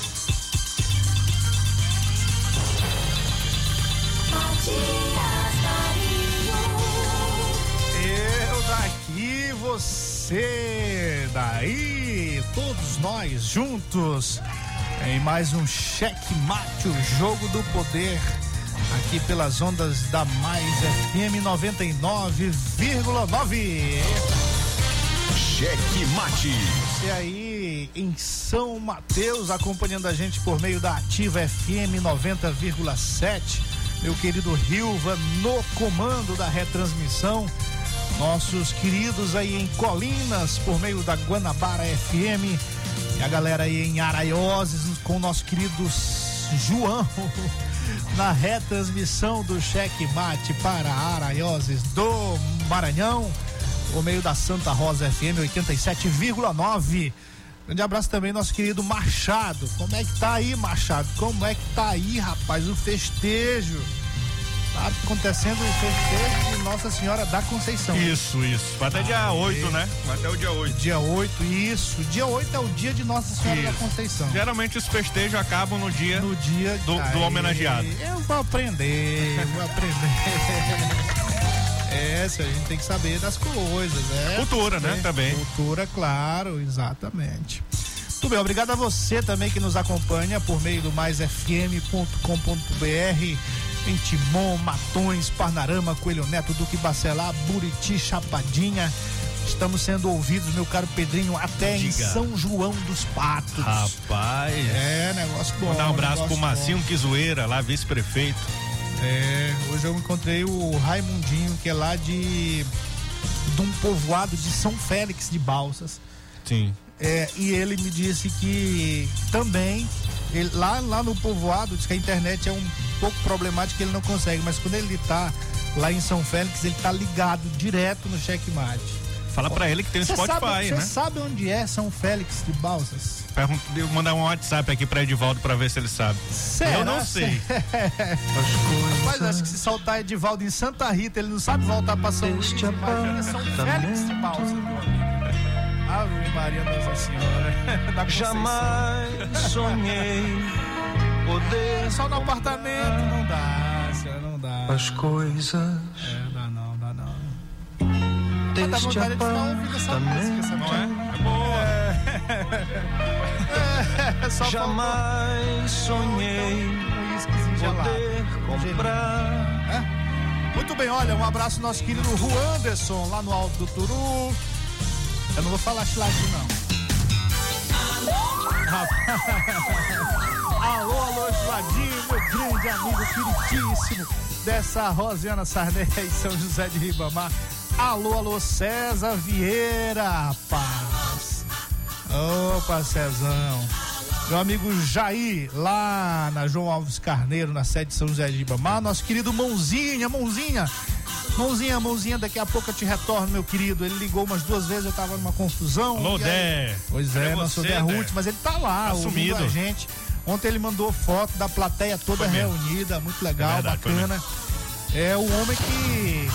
[SPEAKER 1] Eu daqui, você daí, todos nós juntos em mais um Cheque Mate, o jogo do poder, aqui pelas ondas da Mais FM 99,9.
[SPEAKER 2] Cheque Mate.
[SPEAKER 1] Você aí em São Mateus, acompanhando a gente por meio da Ativa FM 90,7. Meu querido Rilva no comando da retransmissão. Nossos queridos aí em Colinas, por meio da Guanabara FM. E a galera aí em Araioses, com o nosso querido João. Na retransmissão do Cheque Mate para Araioses do Maranhão por meio da Santa Rosa FM 87,9. Grande abraço também, nosso querido Machado. Como é que tá aí, Machado? Como é que tá aí, rapaz? O festejo. Tá acontecendo o festejo de Nossa Senhora da Conceição.
[SPEAKER 5] Isso, isso. Vai até dia 8, né? Vai até o dia 8.
[SPEAKER 1] Dia 8, isso. Dia 8 é o dia de Nossa Senhora da
[SPEAKER 5] Isso.
[SPEAKER 1] Conceição.
[SPEAKER 5] Geralmente os festejos acabam no dia
[SPEAKER 1] No dia
[SPEAKER 5] do, do homenageado.
[SPEAKER 1] Eu vou aprender, vou aprender. É, se a gente tem que saber das coisas, né?
[SPEAKER 5] Cultura, né?
[SPEAKER 1] É,
[SPEAKER 5] Também.
[SPEAKER 1] Cultura, claro, exatamente. Tudo bem, obrigado a você também que nos acompanha por meio do maisfm.com.br em Timon, Matões, Parnarama, Coelho Neto, Duque Bacelar, Buriti, Chapadinha. Estamos sendo ouvidos, meu caro Pedrinho, até em
[SPEAKER 5] Diga.
[SPEAKER 1] São João dos Patos.
[SPEAKER 5] Rapaz.
[SPEAKER 1] É, negócio bom.
[SPEAKER 5] Mandar um abraço pro
[SPEAKER 1] bom.
[SPEAKER 5] Macinho Quizoeira, lá vice-prefeito.
[SPEAKER 1] É, hoje eu encontrei o Raimundinho, que é lá de, de um povoado de São Félix de Balsas.
[SPEAKER 5] Sim.
[SPEAKER 1] É, e ele me disse que também, ele- lá, lá no povoado, diz que a internet é um pouco problemática, ele não consegue, mas quando ele tá lá em São Félix, ele tá ligado direto no checkmate.
[SPEAKER 5] Fala pra ele que tem
[SPEAKER 1] Você
[SPEAKER 5] Spotify,
[SPEAKER 1] sabe, você
[SPEAKER 5] né?
[SPEAKER 1] sabe onde é São Félix de Balsas?
[SPEAKER 5] Pergunta, eu vou mandar um WhatsApp aqui pra Edivaldo pra ver se ele sabe.
[SPEAKER 1] Será?
[SPEAKER 5] Eu não sei.
[SPEAKER 1] Mas acho que se soltar Edivaldo em Santa Rita, ele não sabe voltar pra São Luís. Imagina São Félix de Balsas, meu amigo. Ave Maria Nossa Senhora.
[SPEAKER 7] Jamais sonhei poder
[SPEAKER 1] Só no apartamento não dá, senhora, não dá.
[SPEAKER 7] as coisas
[SPEAKER 1] É,
[SPEAKER 5] É,
[SPEAKER 1] só
[SPEAKER 7] jamais sonhei
[SPEAKER 1] faltou uísquezinho gelado.
[SPEAKER 7] poder comprar.
[SPEAKER 1] É? Muito bem, olha, um abraço ao nosso querido Ruanderson, lá no Alto do Turu. Eu não vou falar chiladinho, não. alô, alô, Chiladinho, meu grande amigo queridíssimo dessa Rosiana Sarney em São José de Ribamar. Alô, alô, César Vieira, rapaz. Opa, Cezão. Meu amigo Jair, lá na João Alves Carneiro, na sede de São José de Ribamar. Nosso querido Mãozinha, Mãozinha. Mãozinha, Mãozinha, daqui a pouco eu te retorno, meu querido. Ele ligou umas duas vezes, eu tava numa confusão.
[SPEAKER 5] Alô, Dé.
[SPEAKER 1] Pois é, nosso
[SPEAKER 5] você,
[SPEAKER 1] Dé? Ruth, mas ele tá lá,
[SPEAKER 5] Tá
[SPEAKER 1] ouvindo a gente. Ontem ele mandou foto da plateia toda reunida, muito legal,
[SPEAKER 5] É verdade,
[SPEAKER 1] bacana. É o homem que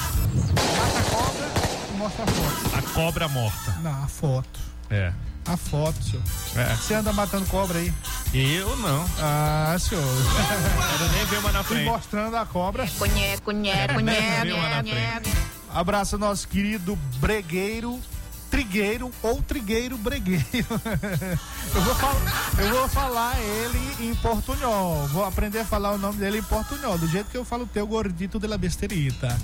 [SPEAKER 1] mostra a foto.
[SPEAKER 5] A cobra morta.
[SPEAKER 1] Não, a foto.
[SPEAKER 5] É.
[SPEAKER 1] A foto, senhor.
[SPEAKER 5] É.
[SPEAKER 1] Você anda matando cobra aí?
[SPEAKER 5] Eu não.
[SPEAKER 1] Ah, senhor.
[SPEAKER 5] Quero nem ver uma na frente.
[SPEAKER 1] mostrando a cobra.
[SPEAKER 3] Cunhe.
[SPEAKER 1] Abraço nosso querido bregueiro, trigueiro ou trigueiro bregueiro. eu, vou falar, eu vou falar ele em portunhol. Vou aprender a falar o nome dele em portunhol, do jeito que eu falo o teu gordito de la besterita.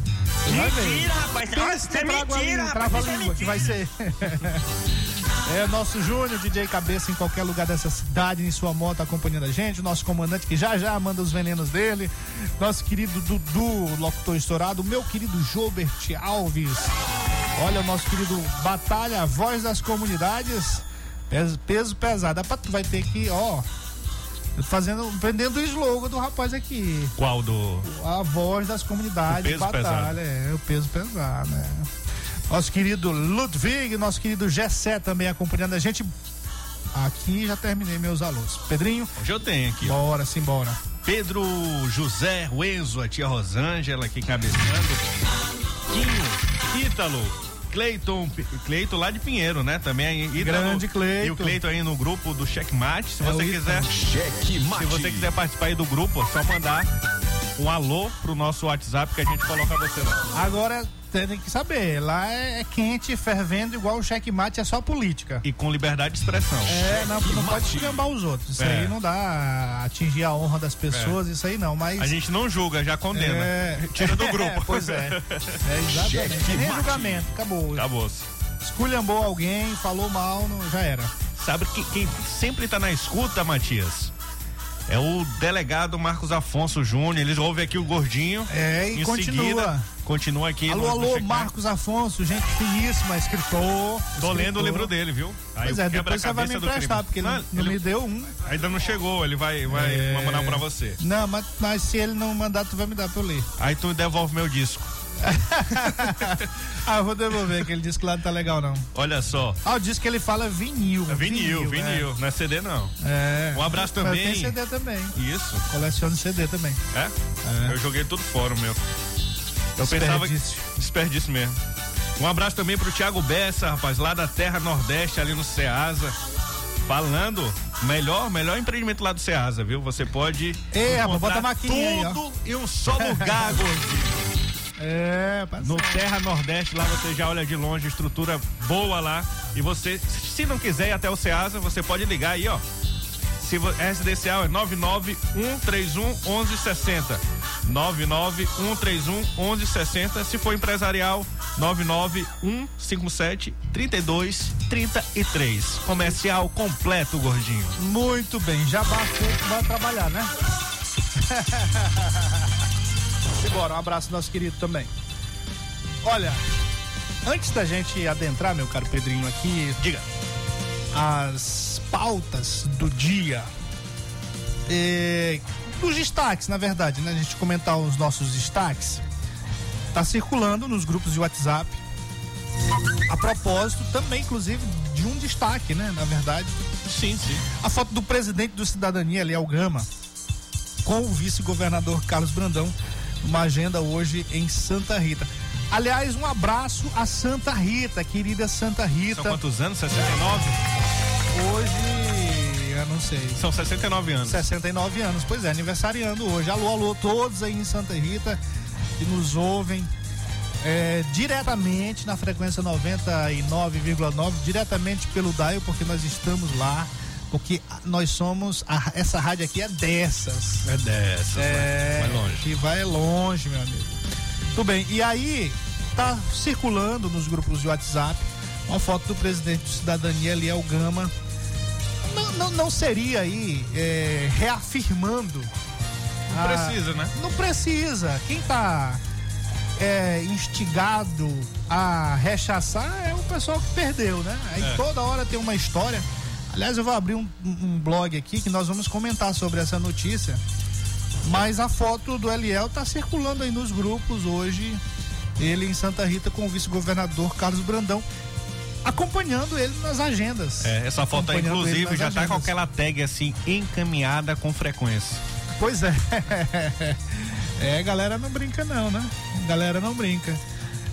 [SPEAKER 7] Mentira, rapaz.
[SPEAKER 1] Pensa
[SPEAKER 7] é mentira, rapaz.
[SPEAKER 1] trava a
[SPEAKER 7] Isso é
[SPEAKER 1] que vai ser. É nosso Júnior, DJ Cabeça, em qualquer lugar dessa cidade, em sua moto, acompanhando a gente. Nosso comandante, que já já manda os venenos dele. Nosso querido Dudu, locutor estourado. Meu querido Jobert Alves. Olha, o nosso querido Batalha, voz das comunidades. Peso, peso pesado. Tu vai ter que, ó. Fazendo, prendendo o slogan do rapaz aqui.
[SPEAKER 5] Qual do.
[SPEAKER 1] A voz das comunidades,
[SPEAKER 5] O peso
[SPEAKER 1] batalha, é, o peso pesado, né? Nosso querido Ludwig, nosso querido Gessé também acompanhando a gente. Aqui já terminei meus alunos. Pedrinho,
[SPEAKER 5] Hoje eu tenho aqui, ó.
[SPEAKER 1] bora, simbora.
[SPEAKER 5] Pedro José Ruenzo, a tia Rosângela aqui cabeçando. Quinho, Ítalo, Cleiton, Cleiton lá de Pinheiro, né? Também. Ítalo,
[SPEAKER 1] Grande Cleiton.
[SPEAKER 5] E o Cleiton aí no grupo do Checkmate. Se
[SPEAKER 1] É
[SPEAKER 5] você quiser.
[SPEAKER 2] Cheque
[SPEAKER 5] Se você quiser participar aí do grupo, é só mandar um alô pro nosso WhatsApp que a gente coloca você lá.
[SPEAKER 1] Agora, tem, que saber. Lá é, é quente, fervendo, igual o checkmate, é só política.
[SPEAKER 5] E com liberdade de expressão.
[SPEAKER 1] É, não, não pode escambar os outros. Isso
[SPEAKER 5] É.
[SPEAKER 1] aí não dá atingir a honra das pessoas, isso aí não, mas.
[SPEAKER 5] A gente não julga, já condena.
[SPEAKER 1] É.
[SPEAKER 5] Tira do grupo.
[SPEAKER 1] É, pois é. É exatamente. Nem julgamento, acabou.
[SPEAKER 5] Acabou-se.
[SPEAKER 1] Esculhambou alguém, falou mal, não, já era.
[SPEAKER 5] Sabe que quem sempre tá na escuta, Matias? É o delegado Marcos Afonso Júnior. Eles ouvem aqui o gordinho.
[SPEAKER 1] É, e
[SPEAKER 5] Em
[SPEAKER 1] continua.
[SPEAKER 5] seguida, continua aqui.
[SPEAKER 1] Alô, alô. Marcos Afonso, gente finíssima, escritor.
[SPEAKER 5] Tô lendo o
[SPEAKER 1] escritor.
[SPEAKER 5] livro dele, viu? Aí
[SPEAKER 1] Pois é, depois você vai me emprestar, porque ele não, não
[SPEAKER 5] ele
[SPEAKER 1] me deu um.
[SPEAKER 5] ainda não chegou, ele vai, vai
[SPEAKER 1] É.
[SPEAKER 5] mandar pra você.
[SPEAKER 1] Não, mas, mas se ele não mandar, tu vai me dar pra eu ler.
[SPEAKER 5] Aí tu devolve meu disco.
[SPEAKER 1] ah, eu vou devolver, que ele disse que lá não tá legal, não.
[SPEAKER 5] Olha só.
[SPEAKER 1] Ah, o disco que ele fala é vinil.
[SPEAKER 5] É vinil, vinil, não é CD não.
[SPEAKER 1] É.
[SPEAKER 5] Um abraço também.
[SPEAKER 1] Tem CD também.
[SPEAKER 5] Isso,
[SPEAKER 1] Coleciono CD também.
[SPEAKER 5] é? Eu joguei tudo fora o meu. Eu pensava que.
[SPEAKER 1] Desperdício.
[SPEAKER 5] Mesmo. Um abraço também pro Thiago Bessa, rapaz, lá da Terra Nordeste, ali no Ceasa. Falando, melhor, melhor empreendimento lá do Ceasa, viu? Você pode.
[SPEAKER 1] Ei, rapaz, bota a maquininha aí, ó.
[SPEAKER 5] Tudo em um só lugar, gordinho.
[SPEAKER 1] É,
[SPEAKER 5] No Terra Nordeste, lá você já olha de longe, estrutura boa lá. E você, se não quiser ir até o Ceasa, você pode ligar aí, ó. Se residencial é 99131 1160. 99131 1160. Se for empresarial, 99157 3233. Comercial completo, gordinho.
[SPEAKER 1] Muito bem, já que vai trabalhar, né? Simbora, um abraço nosso querido também. Olha, antes da gente adentrar, meu caro Pedrinho, aqui,
[SPEAKER 5] Diga.
[SPEAKER 1] as pautas do dia. É, os destaques, na verdade, né? A gente comentar os nossos destaques. Tá circulando nos grupos de WhatsApp. A propósito, também, inclusive, de um destaque, né? Na verdade,
[SPEAKER 5] Sim, sim.
[SPEAKER 1] a foto do presidente do Cidadania, Eliel Gama, com o vice-governador Carlos Brandão, uma agenda hoje em Santa Rita. Aliás, um abraço a Santa Rita, querida Santa
[SPEAKER 5] São
[SPEAKER 1] Rita.
[SPEAKER 5] quantos anos? 69?
[SPEAKER 1] Hoje, eu não sei.
[SPEAKER 5] São 69 anos.
[SPEAKER 1] 69 anos, pois é, aniversariando hoje. Alô, alô, todos aí em Santa Rita que nos ouvem é, diretamente na frequência 99,9, diretamente pelo Dial, porque nós estamos lá, porque nós somos, a- essa rádio aqui é dessas.
[SPEAKER 5] É dessa.
[SPEAKER 1] É,
[SPEAKER 5] Vai longe.
[SPEAKER 1] que vai longe, meu amigo. Tudo bem, e aí tá circulando nos grupos de WhatsApp uma foto do presidente do Cidadania, Eliel Gama. Não, não, não seria aí é, reafirmando.
[SPEAKER 5] Não
[SPEAKER 1] a-
[SPEAKER 5] precisa, né?
[SPEAKER 1] Não precisa. Quem tá é, instigado a rechaçar é o pessoal que perdeu, né? Aí
[SPEAKER 5] É.
[SPEAKER 1] toda hora tem uma história. Aliás, eu vou abrir um, um blog aqui que nós vamos comentar sobre essa notícia. Mas a foto do Eliel tá circulando aí nos grupos hoje. Ele em Santa Rita com o vice-governador Carlos Brandão, acompanhando ele nas agendas.
[SPEAKER 5] É, essa foto aí, inclusive, já tá com aquela tag assim, encaminhada com frequência.
[SPEAKER 1] Pois é. É, galera não brinca não, né? Galera não brinca.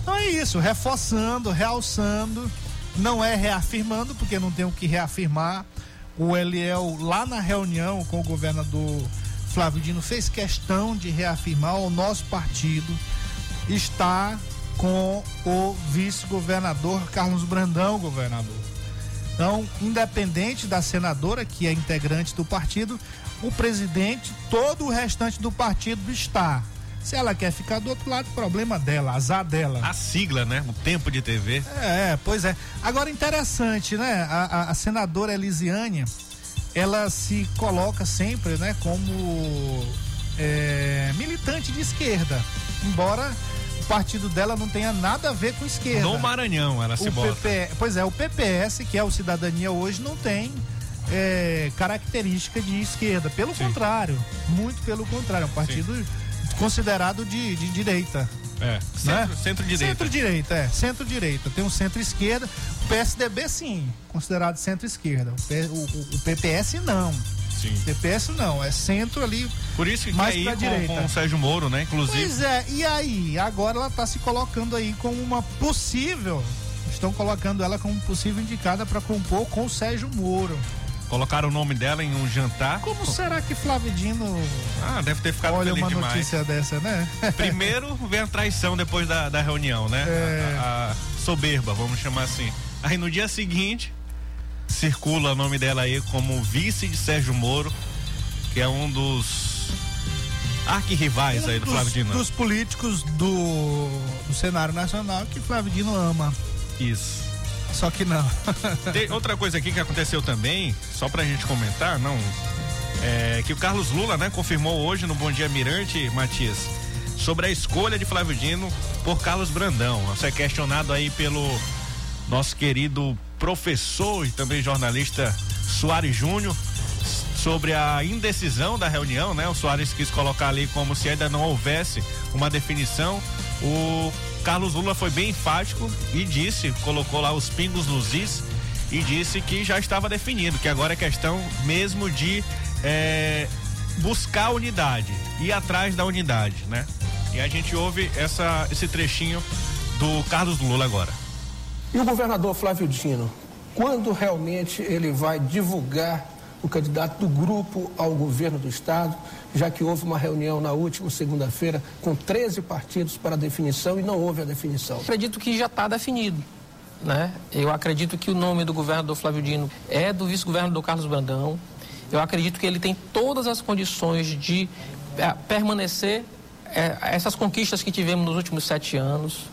[SPEAKER 1] Então é isso, reforçando, realçando, não é reafirmando, porque não tem o que reafirmar. O Eliel, lá na reunião com o governador Flávio Dino, fez questão de reafirmar o nosso partido está com o vice-governador Carlos Brandão, governador. Então, independente da senadora, que é integrante do partido, o presidente, todo o restante do partido está. Se ela quer ficar do outro lado, problema dela, azar dela.
[SPEAKER 5] A sigla, né? O tempo de TV.
[SPEAKER 1] É, pois é. Agora, interessante, né? A, a- a senadora Elisiane, ela se coloca sempre, né, como é, militante de esquerda. Embora o partido dela não tenha nada a ver com esquerda.
[SPEAKER 5] No Maranhão ela se
[SPEAKER 1] o
[SPEAKER 5] bota.
[SPEAKER 1] PP, pois é, o PPS, que é o Cidadania hoje, não tem é, característica de esquerda. Pelo
[SPEAKER 5] Sim.
[SPEAKER 1] contrário, muito pelo contrário. É um partido considerado de, de direita.
[SPEAKER 5] É.
[SPEAKER 1] Né?
[SPEAKER 5] Centro- Centro-direita.
[SPEAKER 1] Centro-direita, é. Centro-direita. Tem um centro-esquerda. O PSDB, sim, considerado centro-esquerda. O, o- o PPS, não.
[SPEAKER 5] Sim.
[SPEAKER 1] O PPS, não. É centro ali.
[SPEAKER 5] Por isso que
[SPEAKER 1] Mais
[SPEAKER 5] ir
[SPEAKER 1] pra
[SPEAKER 5] com,
[SPEAKER 1] direita.
[SPEAKER 5] com o Sérgio Moro, né? Inclusive.
[SPEAKER 1] Pois é, e aí? Agora ela está se colocando aí como uma possível. Estão colocando ela como possível indicada para compor com o Sérgio Moro.
[SPEAKER 5] Colocaram o nome dela em um jantar.
[SPEAKER 1] Como será que Flávio Dino
[SPEAKER 5] Ah, deve ter ficado
[SPEAKER 1] olha
[SPEAKER 5] feliz
[SPEAKER 1] uma
[SPEAKER 5] demais.
[SPEAKER 1] notícia dessa, né?
[SPEAKER 5] Primeiro vem a traição depois da, da reunião, né?
[SPEAKER 1] É.
[SPEAKER 5] A, a soberba, vamos chamar assim. Aí no dia seguinte, circula o nome dela aí como vice de Sérgio Moro, que é um dos arquirrivais aí do
[SPEAKER 1] dos,
[SPEAKER 5] Flávio Dino.
[SPEAKER 1] dos políticos do, do cenário nacional que Flávio Dino ama.
[SPEAKER 5] Isso.
[SPEAKER 1] Só que não.
[SPEAKER 5] Tem outra coisa aqui que aconteceu também, só pra gente comentar, não. É que o Carlos Lula, né, confirmou hoje no Bom Dia Mirante, Matias, sobre a escolha de Flávio Dino por Carlos Brandão. Você é questionado aí pelo nosso querido professor e também jornalista Soares Júnior sobre a indecisão da reunião, né? O Soares quis colocar ali como se ainda não houvesse uma definição. O Carlos Lula foi bem enfático e disse, colocou lá os pingos nos is e disse que já estava definido, que agora é questão mesmo de eh, buscar a unidade, ir atrás da unidade, né? E a gente ouve essa, esse trechinho do Carlos Lula agora.
[SPEAKER 9] E o governador Flávio Dino, quando realmente ele vai divulgar o candidato do grupo ao governo do Estado, já que houve uma reunião na última segunda-feira com 13 partidos para definição e não houve a definição?
[SPEAKER 10] Acredito que já está definido. Né? Eu acredito que o nome do governador Flávio Dino é do vice-governador Carlos Brandão. Eu acredito que ele tem todas as condições de eh, permanecer eh, essas conquistas que tivemos nos últimos sete anos.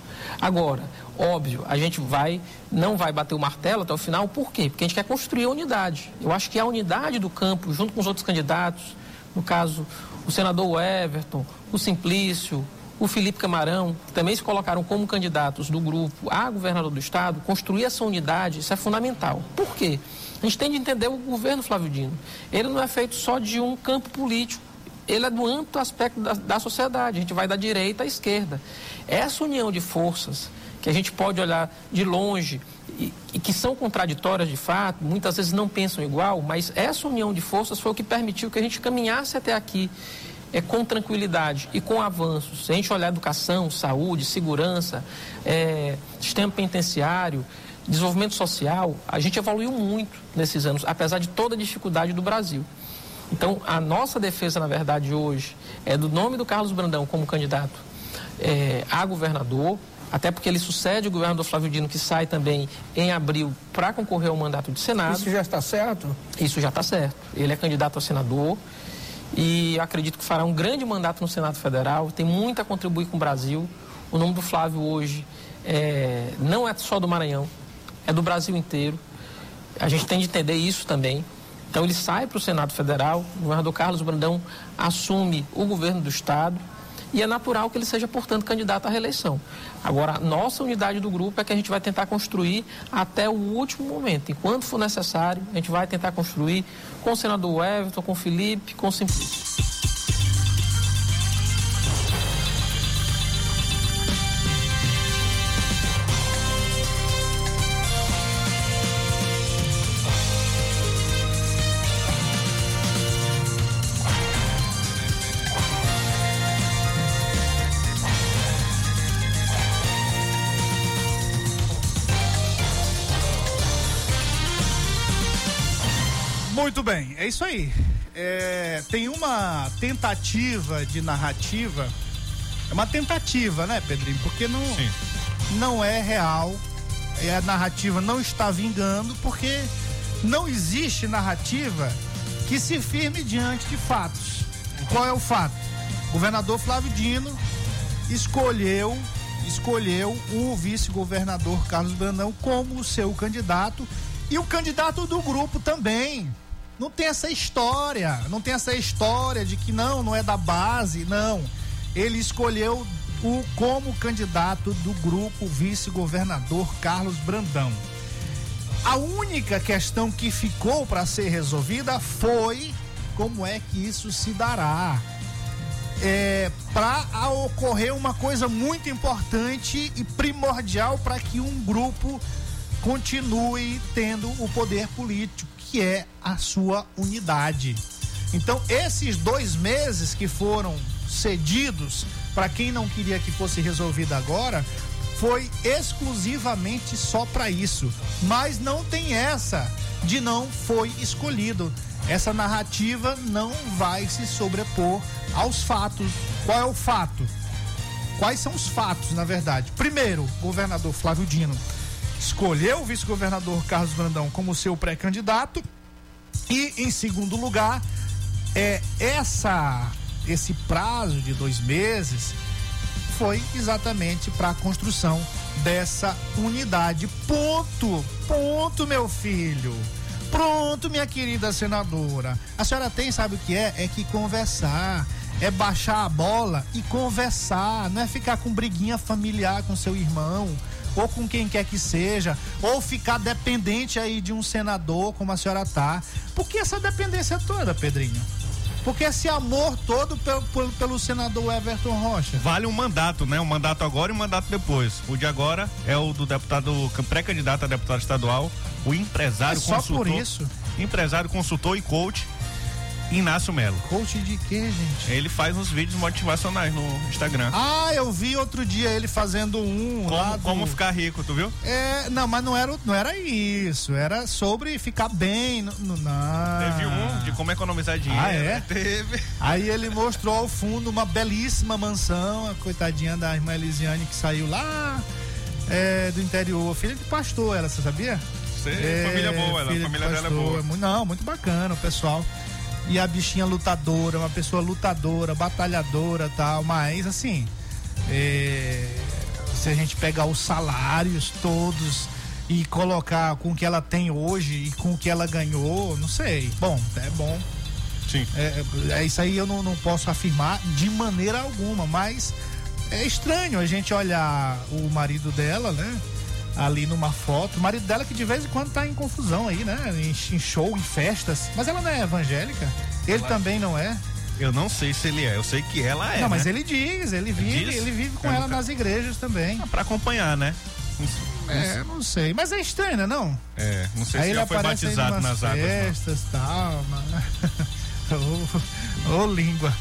[SPEAKER 10] Agora, óbvio, a gente vai, não vai bater o martelo até o final, por quê? Porque a gente quer construir a unidade. Eu acho que a unidade do campo, junto com os outros candidatos, no caso, o senador Everton, o Simplício, o Felipe Camarão, que também se colocaram como candidatos do grupo a governador do estado, construir essa unidade, isso é fundamental. Por quê? A gente tem de entender o governo Flávio Dino. Ele não é feito só de um campo político, ele é do amplo aspecto da, da sociedade. A gente vai da direita à esquerda. Essa união de forças, que a gente pode olhar de longe e, e, que são contraditórias de fato, muitas vezes não pensam igual, mas essa união de forças foi o que permitiu que a gente caminhasse até aqui é, com tranquilidade e com avanços. Se a gente olhar educação, saúde, segurança, é, sistema penitenciário, desenvolvimento social, a gente evoluiu muito nesses anos, apesar de toda a dificuldade do Brasil. Então, a nossa defesa, na verdade, hoje é do nome do Carlos Brandão como candidato é, a governador, até porque ele sucede o governador Flávio Dino, que sai também em abril para concorrer ao mandato de Senado.
[SPEAKER 9] Isso já está certo?
[SPEAKER 10] Isso já está certo. Ele é candidato a senador e acredito que fará um grande mandato no Senado Federal, tem muito a contribuir com o Brasil. O nome do Flávio hoje é, não é só do Maranhão, é do Brasil inteiro. A gente tem de entender isso também. Então ele sai para o Senado Federal, o governador Carlos Brandão assume o governo do Estado e é natural que ele seja, portanto, candidato à reeleição. Agora, nossa unidade do grupo é que a gente vai tentar construir até o último momento. Enquanto for necessário, a gente vai tentar construir com o senador Everton, com o Felipe, com o Simplício.
[SPEAKER 1] Muito bem, é isso aí. É, tem uma tentativa de narrativa. É uma tentativa, né, Pedrinho? Porque não,
[SPEAKER 5] Sim.
[SPEAKER 1] não é real. É, a narrativa não está vingando, porque não existe narrativa que se firme diante de fatos. Qual é o fato? O governador Flávio Dino escolheu escolheu o vice-governador Carlos Brandão como seu candidato e o candidato do grupo também. Não tem essa história, não tem essa história de que não, não é da base, não. Ele escolheu o como candidato do grupo vice-governador Carlos Brandão. A única questão que ficou para ser resolvida foi como é que isso se dará. É, para ocorrer uma coisa muito importante e primordial para que um grupo continue tendo o poder político, que é a sua unidade. Então, esses dois meses que foram cedidos para quem não queria que fosse resolvido agora, foi exclusivamente só para isso. Mas não tem essa de não foi escolhido. Essa narrativa não vai se sobrepor aos fatos. Qual é o fato? Quais são os fatos, na verdade? Primeiro, governador Flávio Dino escolheu o vice-governador Carlos Brandão como seu pré-candidato. E, em segundo lugar, é essa esse prazo de dois meses foi exatamente para a construção dessa unidade. Ponto, ponto, meu filho. Pronto, minha querida senadora. A senhora tem, sabe o que é? É que conversar. É baixar a bola e conversar. Não é ficar com briguinha familiar com seu irmão ou com quem quer que seja, ou ficar dependente aí de um senador, como a senhora tá. Por que essa dependência toda, Pedrinho? Porque esse amor todo pelo, pelo, pelo, senador Everton Rocha.
[SPEAKER 5] Vale um mandato, né? Um mandato agora e um mandato depois. O de agora é o do deputado, pré-candidato a deputado estadual, o empresário
[SPEAKER 1] é só
[SPEAKER 5] consultor.
[SPEAKER 1] por isso.
[SPEAKER 5] Empresário, consultor e coach Inácio Melo.
[SPEAKER 1] Coach de quê, gente?
[SPEAKER 5] Ele faz uns vídeos motivacionais no Instagram.
[SPEAKER 1] Ah, eu vi outro dia ele fazendo um
[SPEAKER 5] como,
[SPEAKER 1] do...
[SPEAKER 5] como ficar rico, tu viu?
[SPEAKER 1] É, não, mas não era, não era isso. Era sobre ficar bem. No, no, não.
[SPEAKER 5] Teve um de como economizar dinheiro.
[SPEAKER 1] Ah, é?
[SPEAKER 5] Teve.
[SPEAKER 1] Aí ele mostrou ao fundo uma belíssima mansão, a coitadinha da irmã Elisiane que saiu lá é, do interior. Filha de pastor, ela, você sabia?
[SPEAKER 5] Sei, é, família boa, ela, a família dela é boa.
[SPEAKER 1] Não, muito bacana o pessoal e a bichinha lutadora, uma pessoa lutadora, batalhadora tal, mas assim, é, se a gente pegar os salários todos e colocar com o que ela tem hoje e com o que ela ganhou, não sei. Bom, é bom.
[SPEAKER 5] Sim.
[SPEAKER 1] É, é isso aí eu não, não posso afirmar de maneira alguma, mas é estranho a gente olhar o marido dela, né? Ali numa foto. O marido dela que de vez em quando tá em confusão aí, né? Em, em show, em festas. Mas ela não é evangélica? Ele ela... também não é?
[SPEAKER 5] Eu não sei se ele é, eu sei que ela é.
[SPEAKER 1] Não, mas
[SPEAKER 5] né?
[SPEAKER 1] ele diz, ele vive, diz? ele vive com eu ela nunca... nas igrejas também.
[SPEAKER 5] Ah, pra acompanhar, né?
[SPEAKER 1] É, não sei. Mas é estranho, né? Não?
[SPEAKER 5] É, não sei aí se ele já foi batizado nas
[SPEAKER 1] águas. Festas tal, Ô, oh, oh, língua.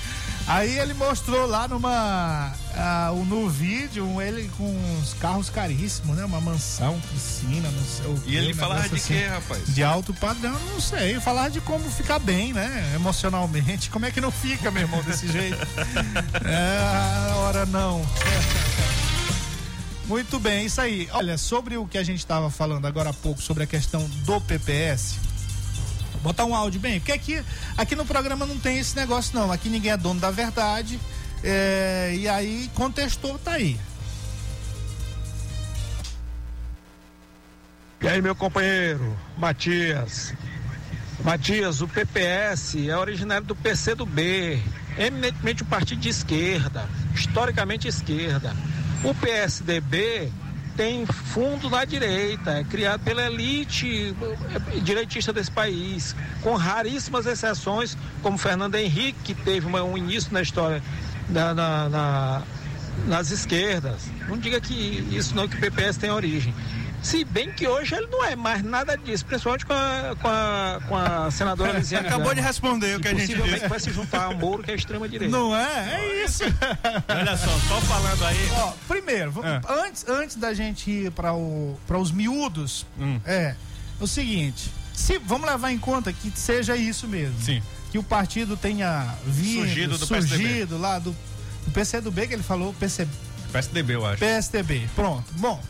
[SPEAKER 1] Aí ele mostrou lá numa. Uh, no vídeo um, ele com uns carros caríssimos, né? Uma mansão, piscina, não sei o
[SPEAKER 5] E ele falava de assim, quê, rapaz?
[SPEAKER 1] De alto padrão, não sei. Falar de como ficar bem, né? Emocionalmente. Como é que não fica, meu irmão, desse jeito? é, hora não. Muito bem, isso aí. Olha, sobre o que a gente estava falando agora há pouco, sobre a questão do PPS botar um áudio bem, porque aqui, aqui no programa não tem esse negócio não, aqui ninguém é dono da verdade, é, e aí contestou, tá aí.
[SPEAKER 11] E aí, meu companheiro, Matias. Matias, o PPS é originário do PC do B, eminentemente um partido de esquerda, historicamente esquerda. O PSDB tem fundo na direita, é criado pela elite é, direitista desse país, com raríssimas exceções, como Fernando Henrique, que teve uma, um início na história na, na, nas esquerdas. Não diga que isso não, que o PPS tem origem. Se bem que hoje ele não é mais nada disso, principalmente com a, com a, com a senadora Lisiane.
[SPEAKER 5] Acabou de responder o que a gente disse.
[SPEAKER 11] vai se juntar ao Moro, que é extrema-direita.
[SPEAKER 1] Não é? É isso.
[SPEAKER 5] Olha só, só falando aí.
[SPEAKER 1] Ó, primeiro, é. antes, antes da gente ir para os miúdos, hum. é o seguinte: se, vamos levar em conta que seja isso mesmo.
[SPEAKER 5] Sim.
[SPEAKER 1] Que o partido tenha vindo, surgido, do surgido lá do, do PCdoB, que ele falou, PC,
[SPEAKER 5] PSDB, eu acho.
[SPEAKER 1] PSDB, pronto. Bom,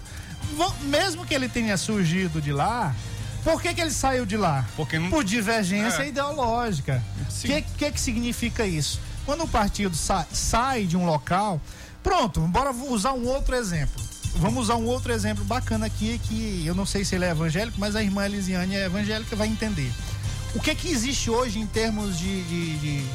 [SPEAKER 1] mesmo que ele tenha surgido de lá, por que, que ele saiu de lá?
[SPEAKER 5] Porque não...
[SPEAKER 1] Por divergência é. ideológica. O que, que, que significa isso? Quando o partido sa sai de um local, pronto, bora usar um outro exemplo. Vamos usar um outro exemplo bacana aqui, que eu não sei se ele é evangélico, mas a irmã Elisiane é evangélica, vai entender. O que que existe hoje em termos de, de, de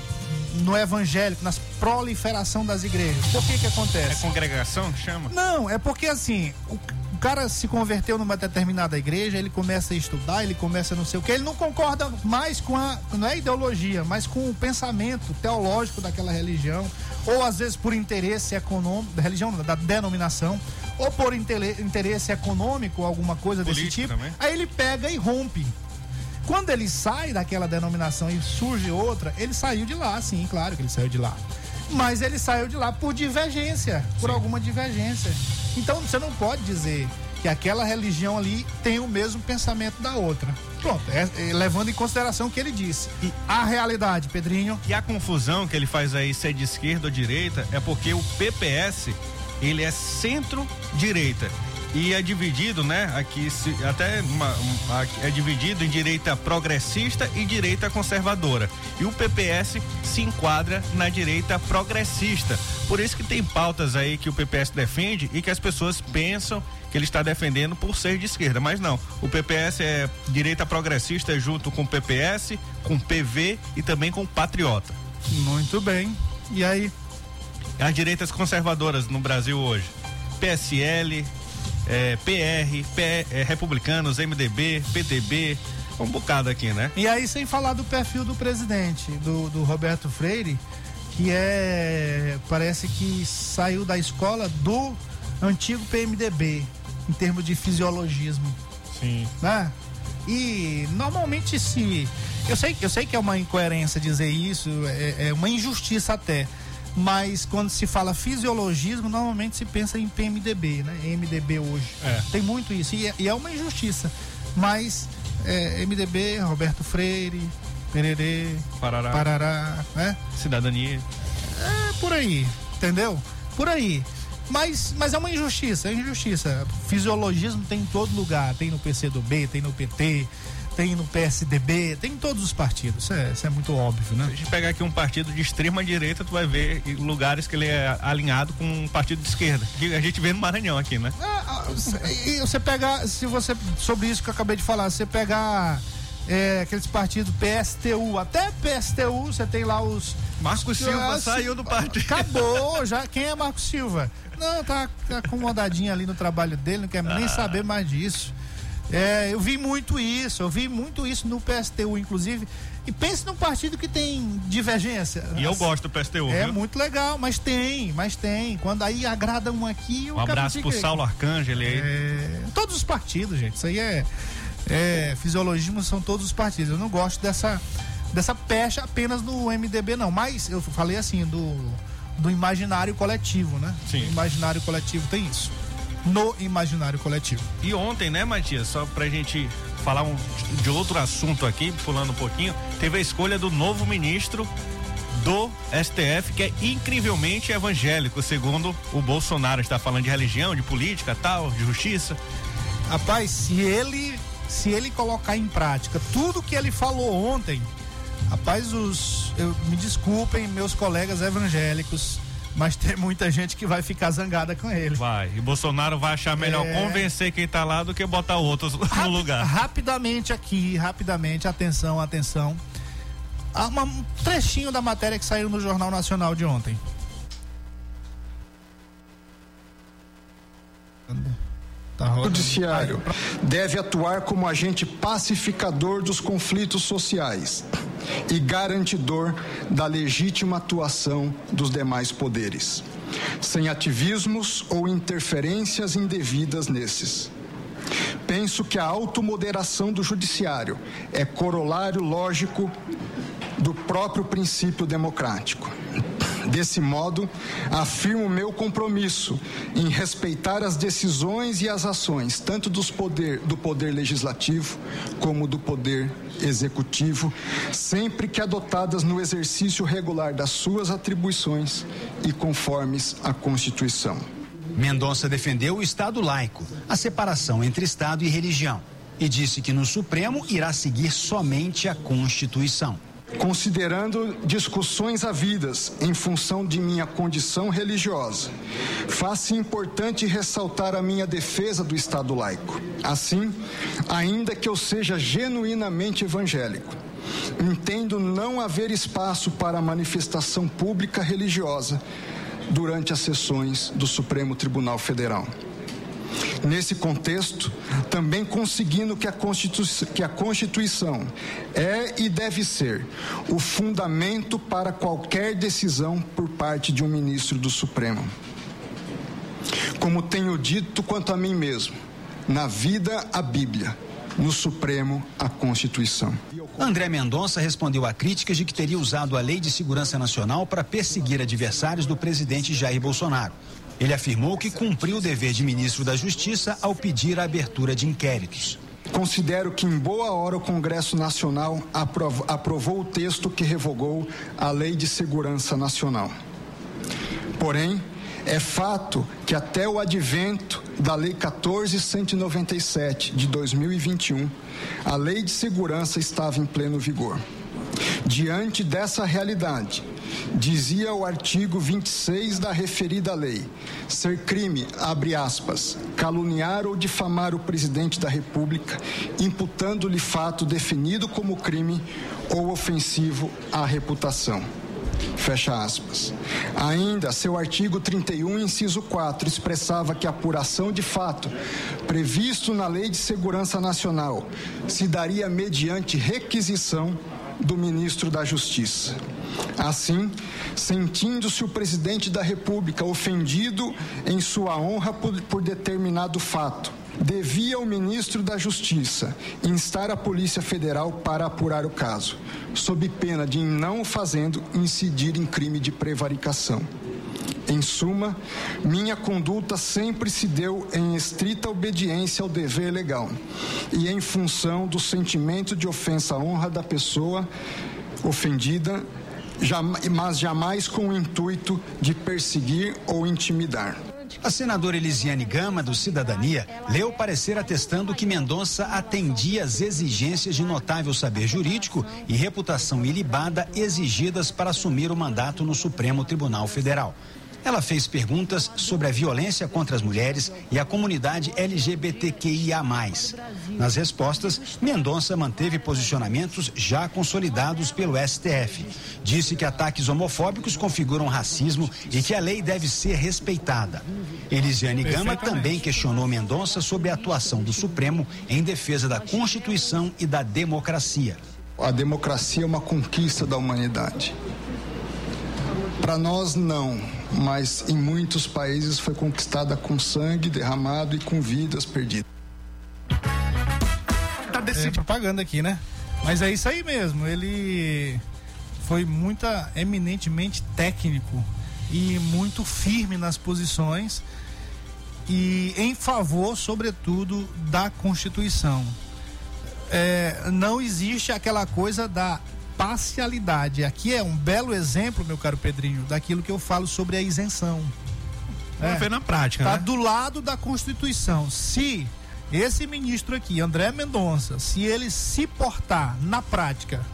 [SPEAKER 1] no evangélico, nas proliferação das igrejas? Por que que acontece? É
[SPEAKER 5] congregação que chama?
[SPEAKER 1] Não, é porque assim, o, cara se converteu numa determinada igreja, ele começa a estudar, ele começa a não sei o que, ele não concorda mais com a, não é ideologia, mas com o pensamento teológico daquela religião, ou às vezes por interesse econômico, da religião, da denominação, ou por interesse econômico, alguma coisa Político desse tipo. Também. Aí ele pega e rompe. Quando ele sai daquela denominação e surge outra, ele saiu de lá, sim, claro que ele saiu de lá. Mas ele saiu de lá por divergência, por Sim. alguma divergência. Então você não pode dizer que aquela religião ali tem o mesmo pensamento da outra. Pronto, é, é, levando em consideração o que ele disse. E a realidade, Pedrinho.
[SPEAKER 5] E a confusão que ele faz aí, se é de esquerda ou direita, é porque o PPS, ele é centro-direita e é dividido, né? Aqui se, até uma, uma, é dividido em direita progressista e direita conservadora. E o PPS se enquadra na direita progressista. Por isso que tem pautas aí que o PPS defende e que as pessoas pensam que ele está defendendo por ser de esquerda, mas não. O PPS é direita progressista junto com o PPS, com o PV e também com o Patriota.
[SPEAKER 1] Muito bem. E aí?
[SPEAKER 5] As direitas conservadoras no Brasil hoje. PSL, é, PR, P, é, Republicanos, MDB, PTB, um bocado aqui, né?
[SPEAKER 1] E aí, sem falar do perfil do presidente, do, do Roberto Freire, que é. Parece que saiu da escola do antigo PMDB, em termos de fisiologismo.
[SPEAKER 5] Sim.
[SPEAKER 1] Né? E normalmente se. Eu sei, eu sei que é uma incoerência dizer isso, é, é uma injustiça até mas quando se fala fisiologismo, normalmente se pensa em PMDB, né? MDB hoje.
[SPEAKER 5] É.
[SPEAKER 1] Tem muito isso. E é, e é uma injustiça. Mas é, MDB, Roberto Freire, Pererê,
[SPEAKER 5] Parará,
[SPEAKER 1] Parará né?
[SPEAKER 5] Cidadania.
[SPEAKER 1] É por aí, entendeu? Por aí. Mas, mas é uma injustiça, é injustiça. Fisiologismo tem em todo lugar, tem no PCdoB, tem no PT, tem no PSDB, tem em todos os partidos. Isso é, isso é muito óbvio, né?
[SPEAKER 5] Se a gente pegar aqui um partido de extrema direita, tu vai ver lugares que ele é alinhado com um partido de esquerda. Que a gente vê no Maranhão aqui, né?
[SPEAKER 1] É, e você pegar, se você, sobre isso que eu acabei de falar, você pegar é, aqueles partidos PSTU, até PSTU, você tem lá os.
[SPEAKER 5] Marcos Silva saiu do partido.
[SPEAKER 1] Acabou, já. Quem é Marcos Silva? Não, tá, tá acomodadinho ali no trabalho dele, não quer ah. nem saber mais disso. É, eu vi muito isso, eu vi muito isso no PSTU, inclusive. E pense num partido que tem divergência.
[SPEAKER 5] E eu gosto do PSTU.
[SPEAKER 1] É
[SPEAKER 5] viu?
[SPEAKER 1] muito legal, mas tem, mas tem. Quando aí agrada um aqui.
[SPEAKER 5] Um abraço pro Saulo Arcângelo aí.
[SPEAKER 1] É, todos os partidos, gente. Isso aí é, é. Fisiologismo são todos os partidos. Eu não gosto dessa, dessa pecha apenas no MDB, não. Mas eu falei assim, do, do imaginário coletivo, né?
[SPEAKER 5] Sim.
[SPEAKER 1] O imaginário coletivo tem isso no imaginário coletivo.
[SPEAKER 5] E ontem, né, Matias, só pra gente falar um, de outro assunto aqui, pulando um pouquinho, teve a escolha do novo ministro do STF, que é incrivelmente evangélico, segundo o Bolsonaro. Está falando de religião, de política, tal, de justiça.
[SPEAKER 1] Rapaz, se ele se ele colocar em prática tudo que ele falou ontem, rapaz, os eu, me desculpem meus colegas evangélicos, mas tem muita gente que vai ficar zangada com ele.
[SPEAKER 5] Vai. E Bolsonaro vai achar melhor é... convencer quem tá lá do que botar outros no lugar.
[SPEAKER 1] Rapidamente aqui, rapidamente, atenção, atenção. Há um trechinho da matéria que saiu no Jornal Nacional de ontem.
[SPEAKER 12] O judiciário deve atuar como agente pacificador dos conflitos sociais e garantidor da legítima atuação dos demais poderes, sem ativismos ou interferências indevidas nesses. Penso que a automoderação do judiciário é corolário lógico do próprio princípio democrático. Desse modo, afirmo meu compromisso em respeitar as decisões e as ações, tanto dos poder, do Poder Legislativo como do Poder Executivo, sempre que adotadas no exercício regular das suas atribuições e conformes à Constituição.
[SPEAKER 13] Mendonça defendeu o Estado laico, a separação entre Estado e religião, e disse que no Supremo irá seguir somente a Constituição.
[SPEAKER 12] Considerando discussões havidas em função de minha condição religiosa, faz-se importante ressaltar a minha defesa do Estado laico. Assim, ainda que eu seja genuinamente evangélico, entendo não haver espaço para manifestação pública religiosa durante as sessões do Supremo Tribunal Federal. Nesse contexto, também conseguindo que a, Constituição, que a Constituição é e deve ser o fundamento para qualquer decisão por parte de um ministro do Supremo. Como tenho dito quanto a mim mesmo, na vida a Bíblia, no Supremo a Constituição.
[SPEAKER 13] André Mendonça respondeu a críticas de que teria usado a Lei de Segurança Nacional para perseguir adversários do presidente Jair Bolsonaro Ele afirmou que cumpriu o dever de ministro da Justiça ao pedir a abertura de inquéritos.
[SPEAKER 12] Considero que em boa hora o Congresso Nacional aprovou, o texto que revogou a Lei de Segurança Nacional. Porém, é fato que até o advento da Lei 14197 de 2021, a Lei de Segurança estava em pleno vigor. Diante dessa realidade, dizia o artigo 26 da referida lei, ser crime, abre aspas, caluniar ou difamar o presidente da República, imputando-lhe fato definido como crime ou ofensivo à reputação. Fecha aspas. Ainda, seu artigo 31, inciso 4, expressava que a apuração de fato, previsto na Lei de Segurança Nacional, se daria mediante requisição do ministro da Justiça. Assim, sentindo-se o presidente da República ofendido em sua honra por, por determinado fato, devia o ministro da Justiça instar a Polícia Federal para apurar o caso, sob pena de, em não o fazendo, incidir em crime de prevaricação. Em suma, minha conduta sempre se deu em estrita obediência ao dever legal e em função do sentimento de ofensa à honra da pessoa ofendida, mas jamais com o intuito de perseguir ou intimidar.
[SPEAKER 13] A senadora Elisiane Gama, do Cidadania, leu parecer atestando que Mendonça atendia às exigências de notável saber jurídico e reputação ilibada exigidas para assumir o mandato no Supremo Tribunal Federal. Ela fez perguntas sobre a violência contra as mulheres e a comunidade LGBTQIA. Nas respostas, Mendonça manteve posicionamentos já consolidados pelo STF. Disse que ataques homofóbicos configuram racismo e que a lei deve ser respeitada. Elisiane Gama também questionou Mendonça sobre a atuação do Supremo em defesa da Constituição e da democracia.
[SPEAKER 12] A democracia é uma conquista da humanidade. Para nós, não mas em muitos países foi conquistada com sangue derramado e com vidas perdidas.
[SPEAKER 1] Tá desse propaganda aqui, né? Mas é isso aí mesmo. Ele foi muita eminentemente técnico e muito firme nas posições e em favor, sobretudo, da Constituição. É, não existe aquela coisa da parcialidade. Aqui é um belo exemplo, meu caro Pedrinho, daquilo que eu falo sobre a isenção.
[SPEAKER 5] Vamos é, ver na prática,
[SPEAKER 1] tá
[SPEAKER 5] né?
[SPEAKER 1] do lado da Constituição. Se esse ministro aqui, André Mendonça, se ele se portar na prática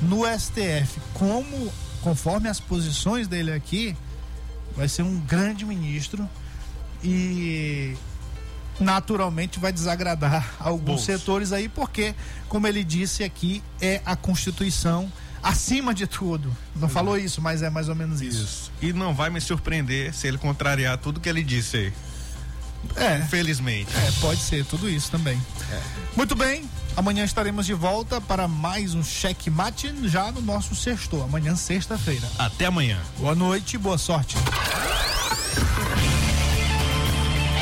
[SPEAKER 1] no STF como conforme as posições dele aqui, vai ser um grande ministro e naturalmente vai desagradar alguns Bolso. setores aí, porque, como ele disse aqui, é a Constituição acima de tudo. Não é. falou isso, mas é mais ou menos isso. isso.
[SPEAKER 5] E não vai me surpreender se ele contrariar tudo que ele disse aí.
[SPEAKER 1] É.
[SPEAKER 5] Infelizmente.
[SPEAKER 1] É, pode ser, tudo isso também. É. Muito bem, amanhã estaremos de volta para mais um cheque mate já no nosso sexto. Amanhã, sexta-feira.
[SPEAKER 5] Até amanhã.
[SPEAKER 1] Boa noite, boa sorte.